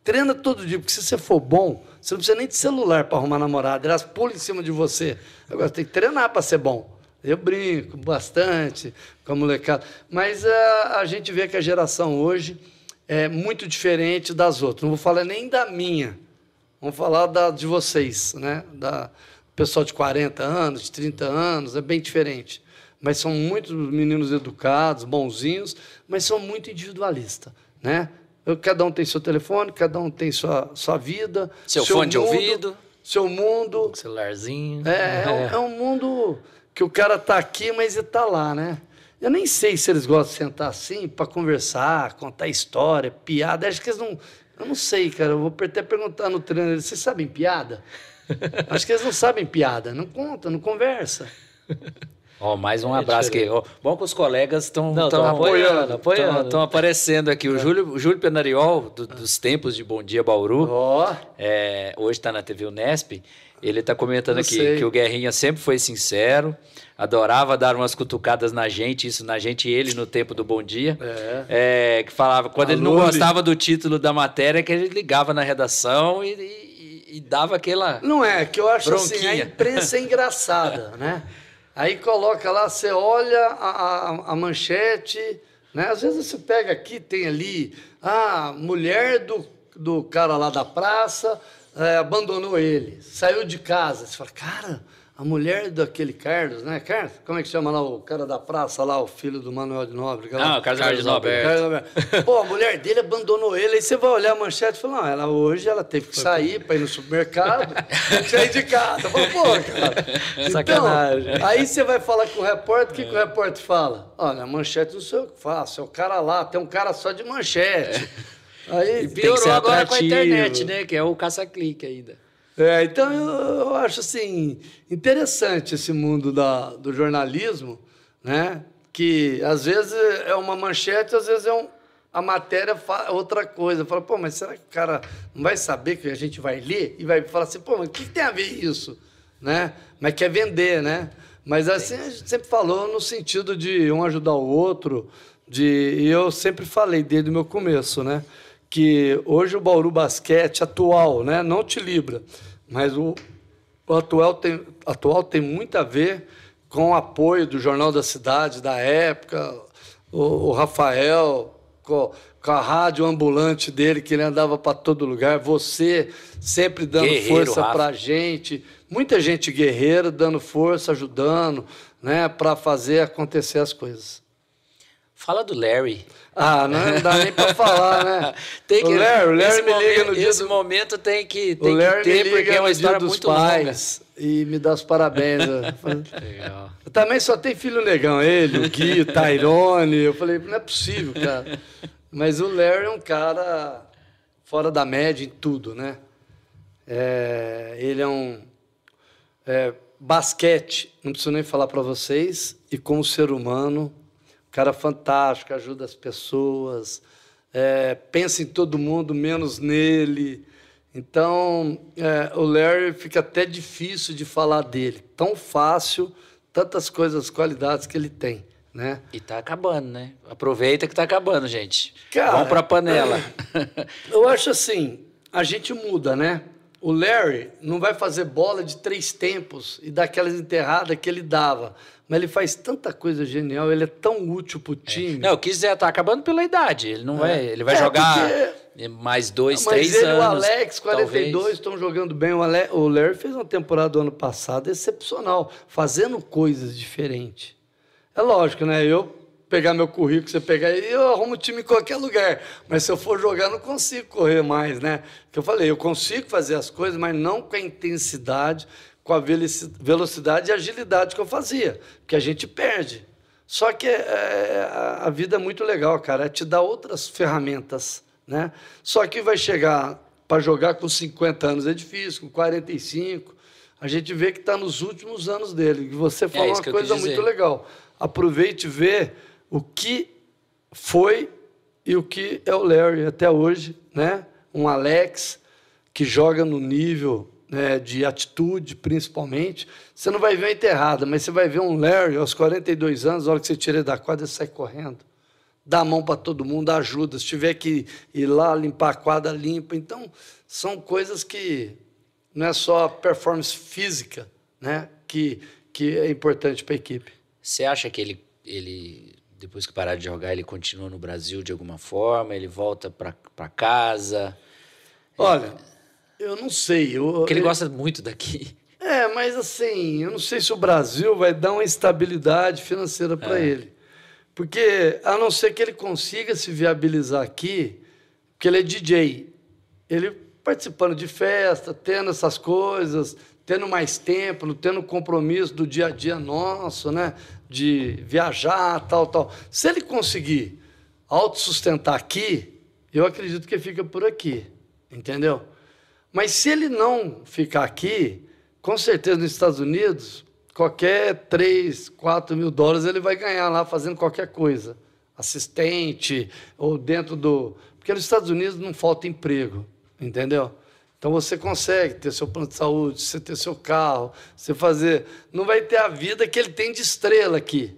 Treina todo dia, porque se você for bom, você não precisa nem de celular para arrumar namorada. Elas pulam em cima de você. Agora, você tem que treinar para ser bom. Eu brinco bastante com a molecada. Mas ah, a gente vê que a geração hoje é muito diferente das outras. Não vou falar nem da minha. Vamos falar da, de vocês, né? Da pessoal de 40 anos, de 30 anos, é bem diferente. Mas são muitos meninos educados, bonzinhos, mas são muito individualistas, né? Cada um tem seu telefone, cada um tem sua, sua vida, Seu fone de mundo, ouvido. seu mundo. Celularzinho. É, é, um, é um mundo que o cara tá aqui, mas ele tá lá, né? Eu nem sei se eles gostam de sentar assim para conversar, contar história, piada. Acho que eles não. Eu não sei, cara. Eu vou até perguntar no treino. Vocês sabem piada? Acho que eles não sabem piada. Não conta, não conversa. Ó, mais um É abraço aqui. Ó, bom que os colegas estão apoiando, apoiando. Estão aparecendo aqui. O Júlio, o Júlio Penariol, do- dos tempos de Bom Dia Bauru, Ó, é, hoje está na TV Unesp. Ele está comentando Eu aqui sei. que o Guerrinha sempre foi sincero, adorava dar umas cutucadas na gente, isso na gente e ele no tempo do Bom Dia. É. É, que falava, quando ele não Alô, gostava do título da matéria, que ele ligava na redação e, e- e dava aquela. Não é, que eu acho assim, a Bronquinha. imprensa é engraçada, né? Aí coloca lá, você olha a, a, a manchete, né? Às vezes você pega aqui, tem ali, ah, mulher do, do cara lá da praça eh, abandonou ele, saiu de casa. Você fala, cara, a mulher daquele Carlos, né? Carlos, como é que chama lá o cara da praça lá, o filho do Manuel de Nóbrega? Não, o Carlos, Carlos. Carlos Alberto. Pô, a mulher dele abandonou ele, aí você vai olhar a manchete e fala, não, ela hoje ela teve que sair para ir no supermercado, sair de casa. Fala, pô, cara. Então, Sacanagem. aí você vai falar com o repórter, o que, que o repórter fala? Olha, a manchete não sei o que faço, é o cara lá, tem um cara só de manchete. Aí, E piorou agora com a internet, né? Que é o caça-clique ainda. É, então eu, eu acho assim interessante esse mundo da, do jornalismo, né? Que às vezes é uma manchete, às vezes é um, a matéria fa- outra coisa. Fala, pô, mas será que o cara não vai saber que a gente vai ler e vai falar assim, pô, mas o que, que tem a ver isso, né? Mas quer vender, né? Mas assim a gente sempre falou no sentido de um ajudar o outro, de e eu sempre falei desde o meu começo, né? Que hoje o Bauru Basquete atual, né? Não te libra, mas o, o atual, tem, atual tem muito a ver com o apoio do Jornal da Cidade, da época, o, o Rafael, com, com a rádio ambulante dele, que ele andava para todo lugar, você sempre dando Guerreiro, força para a gente, muita gente guerreira dando força, ajudando, né, para fazer acontecer as coisas. Fala do Larry. Ah, não dá nem para falar, né? Tem que, o Larry, o Larry me liga no dia Esse do... momento tem que, O tem Larry que ter, me porque liga é uma história dos muito pais e me dá os parabéns. Eu longa. Legal. Também só tem filho negão, ele, o Gui, o Tyrone. Eu falei, não é possível, cara. Mas o Larry é um cara fora da média em tudo, né? É, ele é um é, basquete, não preciso nem falar para vocês, e como ser humano, cara fantástico, ajuda as pessoas, é, pensa em todo mundo, menos nele. Então, é, o Larry fica até difícil de falar dele. Tão fácil, tantas coisas, qualidades que ele tem, né? E tá acabando, né? Aproveita que tá acabando, gente. Cara, Vamos pra panela. Eu acho assim, a gente muda, né? O Larry não vai fazer bola de três tempos e daquelas enterradas que ele dava. Mas ele faz tanta coisa genial, ele é tão útil pro time. Não, o quiser tá acabando pela idade. Ele não vai. Ele vai É, jogar porque- mais dois, Mas três ele anos. o Alex, 42, talvez. estão jogando bem. O, Ale, o Larry fez uma temporada do ano passado excepcional, fazendo coisas diferentes. É lógico, né? Eu pegar meu currículo, você pegar eu arrumo time em qualquer lugar. Mas se eu for jogar, não consigo correr mais, né? Que eu falei, eu consigo fazer as coisas, mas não com a intensidade, com a velocidade e agilidade que eu fazia, que a gente perde. Só que é, a- a vida é muito legal, cara, é te dar outras ferramentas, né? Só que vai chegar para jogar com 50 anos é difícil, com 45. A gente vê que está nos últimos anos dele. E você falou É uma coisa muito legal. Aproveite e vê o que foi e o que é o Larry até hoje, né? Um Alex que joga no nível né, de atitude, principalmente. Você não vai ver a enterrada, mas você vai ver um Larry aos 42 anos, a hora que você tira ele da quadra, ele sai correndo. Dá a mão para todo mundo, ajuda. Se tiver que ir lá limpar a quadra, limpa. Então, são coisas que não é só performance física né, que, que é importante para a equipe. Você acha que ele, ele, depois que parar de jogar, ele continua no Brasil de alguma forma? Ele volta pra casa? Olha, eu não sei. Eu, Porque ele gosta muito daqui. É, mas assim, eu não sei se o Brasil vai dar uma estabilidade financeira para ele. Porque, a não ser que ele consiga se viabilizar aqui, porque ele é DJ, ele participando de festa, tendo essas coisas, tendo mais tempo, não tendo compromisso do dia a dia nosso, né? De viajar, tal, tal. Se ele conseguir autossustentar aqui, eu acredito que fica por aqui, entendeu? Mas se ele não ficar aqui, com certeza nos Estados Unidos, qualquer 3, 4 mil dólares ele vai ganhar lá fazendo qualquer coisa. Assistente, ou dentro do. Porque nos Estados Unidos não falta emprego, entendeu? Então você consegue ter seu plano de saúde, você ter seu carro, você fazer. Não vai ter a vida que ele tem de estrela aqui,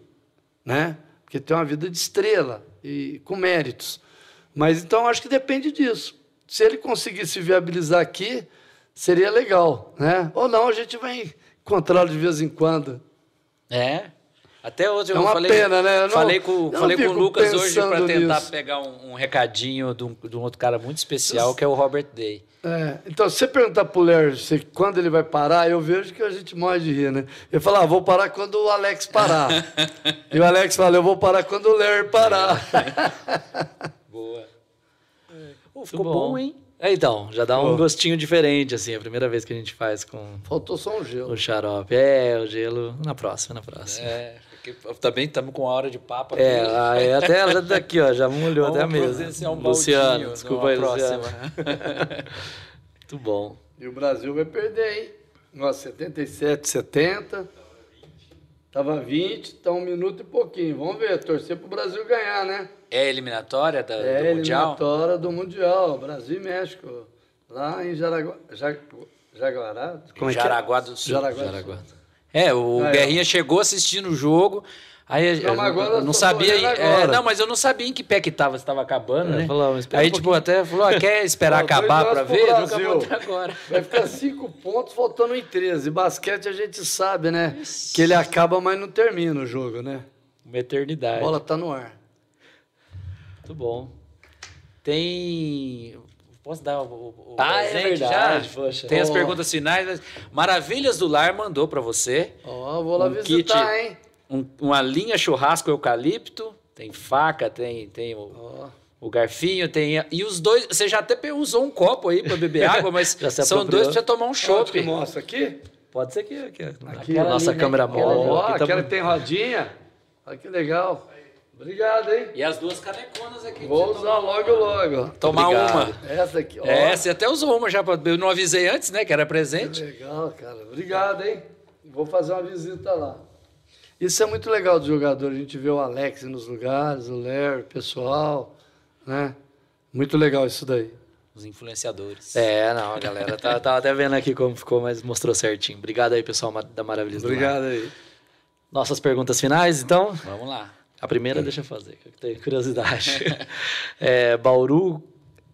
né? Porque tem uma vida de estrela e com méritos. Mas então acho que depende disso. Se ele conseguir se viabilizar aqui, seria legal, né? Ou não, a gente vai encontrá-lo de vez em quando. É. Até hoje É eu falei, pena, né? Eu não- falei com, eu falei com o Lucas hoje para tentar nisso. pegar um, um recadinho de um, de um outro cara muito especial, que é o Robert Day. É, então, se você perguntar pro Ler se quando ele vai parar, eu vejo que a gente morre de rir, né? Ele fala, ah, vou parar quando o Alex parar. e o Alex fala, eu vou parar quando o Ler parar. Pô, ficou bom, hein? É, então, já dá um gostinho diferente, assim, a primeira vez que a gente faz com Faltou só um gelo. o xarope. É, o gelo na próxima, na próxima. É, porque também estamos com uma hora de papo aqui. É, aí até ela daqui, ó, já molhou até a mesa. providenciar um Luciano, baldinho desculpa aí, Luciano. Muito bom. E o Brasil vai perder, hein? Nossa, 77, 70. Tava 20, tá um minuto e pouquinho. Vamos ver, torcer pro Brasil ganhar, né? É a eliminatória da, É do Mundial? eliminatória do Mundial, Brasil e México. Lá em Jaraguá. Ja- Jaguará? Como é é? Jaraguá do Sul. Jaraguá. do Jaraguá. Sul. É, o Ah, é. Guerrinha chegou assistindo o jogo. Aí Não, eu eu não sabia. é, não, mas eu não sabia em que pé que tava, se tava acabando, É, né? falou, Aí, um tipo, até falou, ah, quer esperar dois acabar pro ver? Nunca vou até agora. Vai ficar cinco pontos faltando em 13. Basquete a gente sabe, né? Que ele acaba, mas não termina o jogo, né? Uma A eternidade. bola tá no ar. Muito bom. Tem. Posso dar o, o, Ah, é verdade, já? poxa. Tem as Ó. perguntas finais. Maravilhas do Lar mandou pra você Ó, vou lá Um visitar, kit. hein? Um- uma linha churrasco eucalipto. Tem faca, tem, tem o, Ó. o garfinho, tem. E os dois. Você já até usou um copo aí pra beber água, mas são apropriou. dois pra você tomar um que chopp. mostra aqui? Pode ser aqui. aqui, Aqui, a nossa ali, né? câmera Aquela- móvel. Ó, aqui tá aquela bom. que tem rodinha. Olha que legal. Obrigado, hein? E as duas caneconas aqui. Vou usar logo, logo. Tomar Obrigado. uma. Essa aqui, ó. É, você até usou uma já. pra- Eu não avisei antes, né? Que era Que presente. legal, cara. Obrigado, hein? Vou fazer uma visita lá. Isso é muito legal do jogador. A gente vê o Alex nos lugares, o Ler, o pessoal, né? Muito legal isso daí. Os influenciadores. É, não, a galera tá, tava até vendo aqui como ficou, mas mostrou certinho. Obrigado aí, pessoal da Maravilha do Lar. Obrigado aí. Nossas perguntas finais, então. Vamos lá. A primeira, deixa eu fazer, que eu tenho curiosidade. É, Bauru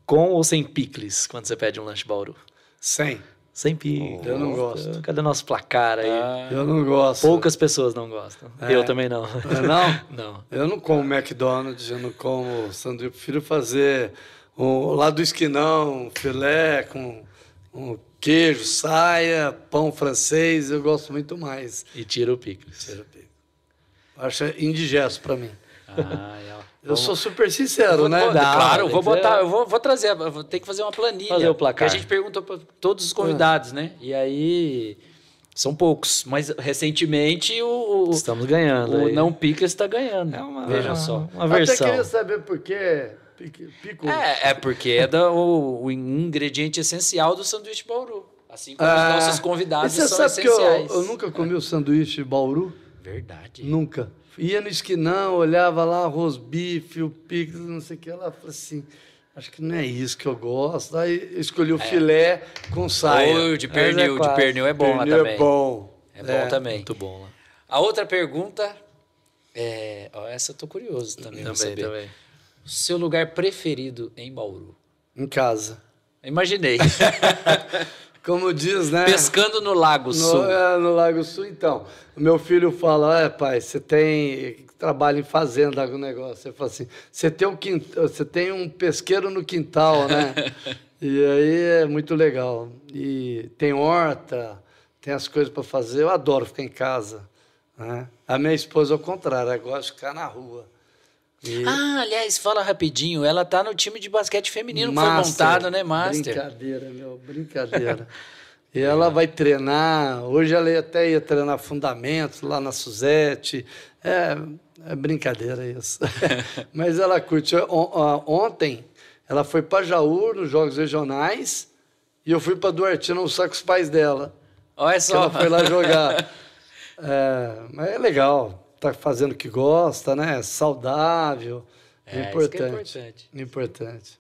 com ou sem picles, quando você pede um lanche Bauru? 100. Sem picles. Eu não gosto. Cadê o nosso placar aí? Ah, Eu não gosto. Poucas pessoas não gostam. É. Eu também não. É, Não? Não. Eu não como McDonald's, eu não como sanduíche. Eu prefiro fazer um, lá do esquinão, um filé com um queijo, saia, pão francês. Eu gosto muito mais. E tira o picles. Acho indigesto para mim. ah, é. Eu sou super sincero, Vou- né? vou- Dá, claro, eu vou botar, eu vou, vou trazer, vou ter que fazer uma planilha. Fazer o placar. Que a gente perguntou para todos os convidados, né? E aí são poucos, mas recentemente o, o, Estamos ganhando. o aí. não pica está ganhando. É uma, Veja uma- só. Uma Até versão. queria saber por que pico. É, é porque é da- o, o ingrediente essencial do sanduíche Bauru. Assim como Ah, os nossos convidados e você são sabe que eu, essenciais. eu nunca comi o sanduíche Bauru? Verdade. Nunca. Ia no esquinão, olhava lá, arroz bife, o pix, não sei o que lá, falei assim, acho que não é isso que eu gosto. Aí eu escolhi o filé com saia. Ou de pernil, é de pernil é bom lá Pernil também. É bom. É bom também. Muito bom lá. A outra pergunta é, ó, essa eu tô curioso também, Também, saber. também. O seu lugar preferido em Bauru? Em casa. Imaginei. Como diz, né? Pescando no Lago Sul. No, é, no Lago Sul, então. Meu filho fala, é, pai, você tem trabalho em fazenda, algum negócio. Ele fala assim, você tem um quintal, você tem um pesqueiro no quintal, né? e aí é muito legal. E tem horta, tem as coisas para fazer. Eu adoro ficar em casa. Né? A minha esposa, ao contrário, ela gosta de ficar na rua. E Ah, aliás, fala rapidinho. Ela tá no time de basquete feminino que foi Master. montado, né, Master? Brincadeira, meu, brincadeira. e ela vai treinar. Hoje ela até ia treinar fundamentos lá na Suzete. É, é brincadeira isso. Mas ela curte. Ontem ela foi para Jaú nos Jogos Regionais e eu fui para Duartina almoçar com os pais dela. Olha Que ela só. foi lá jogar. É, mas é legal. Tá fazendo o que gosta, né? Saudável. É, isso importante. que é importante. Importante.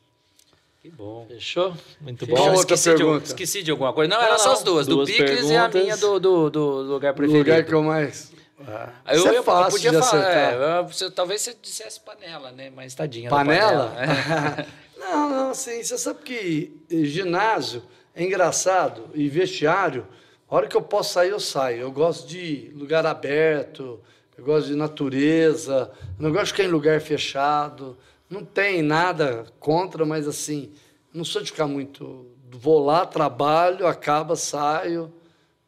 Que bom. Fechou? Muito Fechou. bom. Outra esqueci, de, pergunta? esqueci de alguma coisa. Não, eram só não. as duas. Duas do Picles e a minha do, do, do lugar O preferido. lugar que eu mais. Ah, Eu, é eu fácil podia de falar, acertar. é, eu- você- talvez você dissesse panela, né? Mas tadinha. Panela? panela, é. não, não, sim. Você sabe que ginásio é engraçado e vestiário, a hora que eu posso sair, eu saio. Eu gosto de lugar aberto, eu gosto de natureza, não gosto de ficar em lugar fechado. Não tem nada contra, mas assim, não sou de ficar muito. Vou lá, trabalho, acaba, saio.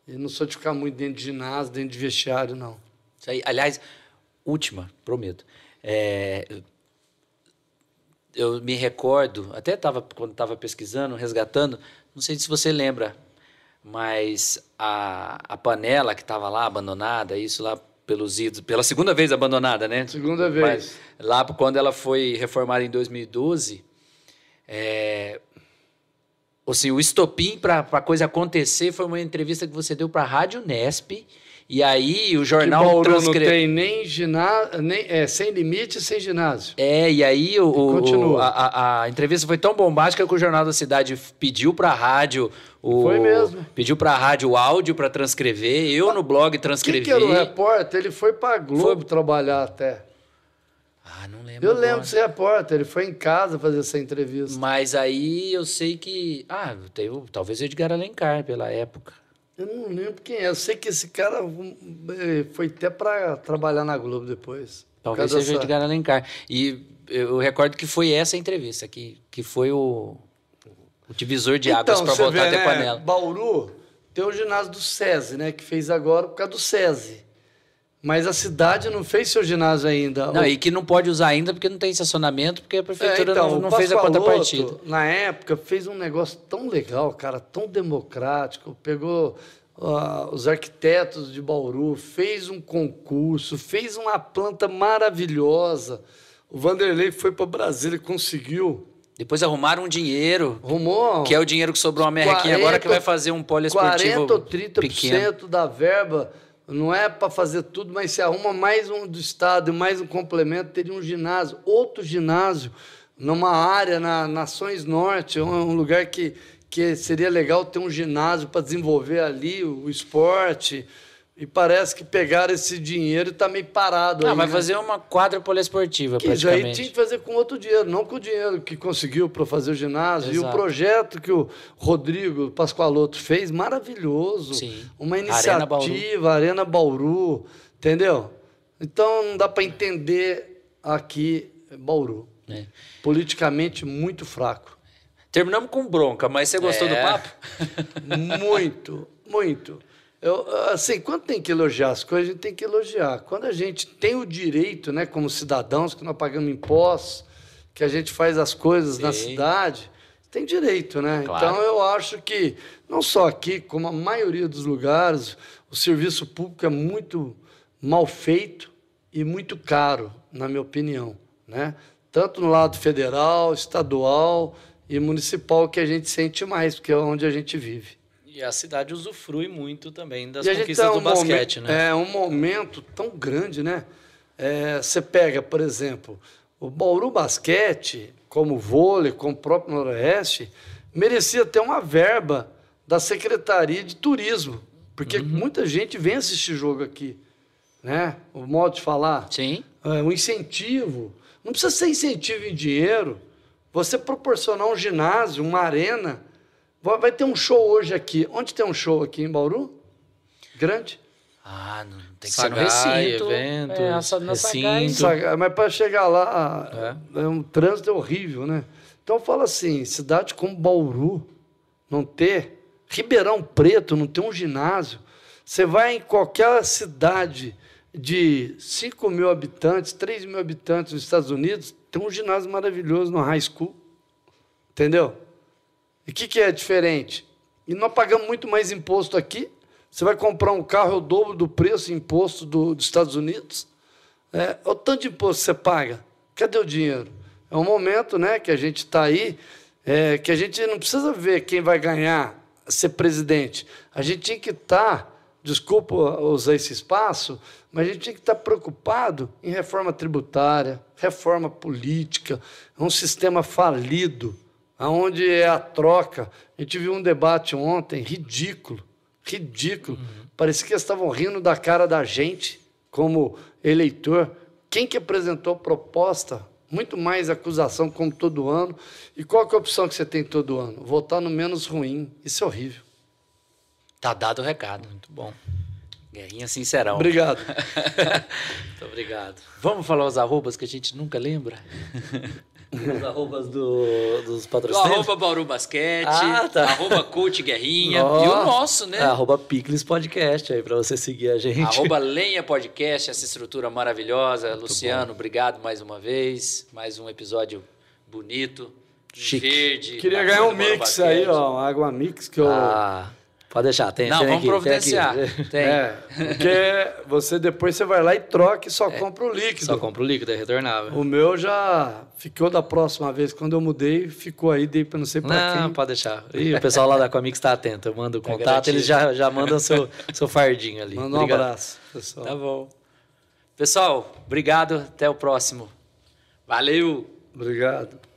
E não sou de ficar muito dentro de ginásio, dentro de vestiário, não. Isso aí, aliás, última, prometo. É, eu me recordo, até estava quando estava pesquisando, resgatando, não sei se você lembra, mas a, a panela que estava lá abandonada, isso lá pelos idos, pela segunda vez abandonada, né? Segunda vez. Mas, lá quando ela foi reformada em 2012, é, assim, o estopim para a coisa acontecer foi uma entrevista que você deu para a Rádio Nesp. E aí o jornal que Bauru transcre... não tem nem ginásio, nem é, sem limite, sem ginásio. É, e aí o, Continua. a, a, entrevista foi tão bombástica que o Jornal da Cidade pediu para a rádio o, foi mesmo. Pediu para a rádio o áudio para transcrever, eu no blog transcrevi. Quem que era o repórter? Ele foi para Globo foi... trabalhar até. Ah, não lembro. Eu agora. lembro desse repórter, ele foi em casa fazer essa entrevista. Mas aí eu sei que. Ah, teve, talvez Edgar Alencar pela época. Eu não lembro quem é. Eu sei que esse cara eh, foi até para trabalhar na Globo depois. Talvez seja dessa... Edgar Alencar. E eu recordo que foi essa entrevista, que, que foi o, o divisor de águas então, para voltar vê, até né? panela. Bauru tem o ginásio do SESI, né? Que fez agora por causa do SESI. Mas a cidade não fez seu ginásio ainda. Não, o... e que não pode usar ainda porque não tem estacionamento, porque a prefeitura é, então, não, não fez a contrapartida. Na época, fez um negócio tão legal, cara, tão democrático. Pegou uh, os arquitetos de Bauru, fez um concurso, fez uma planta maravilhosa. O Vanderlei foi para Brasília e conseguiu. Depois arrumaram um dinheiro. Arrumou. Que é o dinheiro que sobrou uma merrequinha agora que vai fazer um poliesportivo 40 ou 30% pequeno. da verba não é para fazer tudo, mas se arruma mais um do Estado e mais um complemento, teria um ginásio, outro ginásio, numa área na Nações Norte, um lugar que, que seria legal ter um ginásio para desenvolver ali o, o esporte. E parece que pegaram esse dinheiro e está meio parado. Ah, aí, vai né? fazer uma quadra poliesportiva, que praticamente. aí tinha que fazer com outro dinheiro, não com o dinheiro que conseguiu para fazer o ginásio. Exato. E o projeto que o Rodrigo Pascoaloto fez, maravilhoso. Sim. Uma iniciativa, Arena Bauru, Arena Bauru entendeu? Então não dá para entender aqui Bauru. É. Politicamente muito fraco. Terminamos com bronca, mas você gostou é. do papo? muito, muito. Eu, assim, quando tem que elogiar as coisas, a gente tem que elogiar. Quando a gente tem o direito, né, como cidadãos, que nós pagamos impostos, que a gente faz as coisas Sim. na cidade, tem direito, né? Claro. Então eu acho que, não só aqui, como a maioria dos lugares, o serviço público é muito mal feito e muito caro, na minha opinião, né? Tanto no lado federal, estadual e municipal, que a gente sente mais, porque é onde a gente vive. E a cidade usufrui muito também das conquistas tá um do basquete, né? É um momento tão grande, né? É, você pega, por exemplo, o Bauru Basquete, como vôlei, como o próprio Noroeste, merecia ter uma verba da Secretaria de Turismo, porque uhum. muita gente vem assistir jogo aqui, né? O modo de falar. Sim. É, um incentivo. Não precisa ser incentivo em dinheiro. Você proporcionar um ginásio, uma arena Vai ter um show hoje aqui. Onde tem um show aqui em Bauru? Grande? Ah, não tem que Sagai, ser no recinto. Evento, é, recinto. Sagai, mas para chegar lá, é. é. um trânsito horrível, né? Então fala assim, cidade como Bauru, não ter, Ribeirão Preto, não ter um ginásio. Você vai em qualquer cidade de 5 mil habitantes, 3 mil habitantes nos Estados Unidos, tem um ginásio maravilhoso no high school. Entendeu? E o que, que é diferente? E nós pagamos muito mais imposto aqui. Você vai comprar um carro, é o dobro do preço imposto do, dos Estados Unidos. É, o tanto de imposto que você paga. Cadê o dinheiro? É um momento né, que a gente está aí, é, que a gente não precisa ver quem vai ganhar ser presidente. A gente tinha que estar, tá, desculpa usar esse espaço, mas a gente tinha que estar tá preocupado em reforma tributária, reforma política, um sistema falido aonde é a troca. A gente viu um debate ontem ridículo, ridículo. Uhum. Parecia que eles estavam rindo da cara da gente como eleitor. Quem que apresentou proposta? Muito mais acusação como todo ano. E qual que é a opção que você tem todo ano? Votar no menos ruim. Isso é horrível. Tá dado o recado. Muito bom. Guerrinha sincerão. Obrigado. Muito obrigado. Vamos falar os arrobas que a gente nunca lembra? Os arrobas do, dos patrocinadores. arroba Bauru Basquete, Ah, tá. arroba Coach Guerrinha Ó. e o nosso, né? É, arroba Picles Podcast aí, pra você seguir a gente. Arroba Lenha Podcast, essa estrutura maravilhosa. Luciano, obrigado mais uma vez. Mais um episódio bonito, Chique. verde. Queria ganhar um mix aí, ó, água mix que eu. Ah, pode deixar, tem, Não, tem vamos aqui, providenciar. Tem aqui. Tem. É, porque você depois você vai lá e troca e só compra o líquido. Só compra o líquido, é retornável. O meu já ficou da próxima vez. Quando eu mudei, ficou aí, dei pra não sei pra Não, quem. pode deixar. E o pessoal lá da Comix está atento. Eu mando o contato, garantido. eles já, já mandam seu, seu fardinho ali. Manda um Obrigado. abraço, pessoal. Tá bom. Pessoal, obrigado. Até o próximo. Valeu! Obrigado.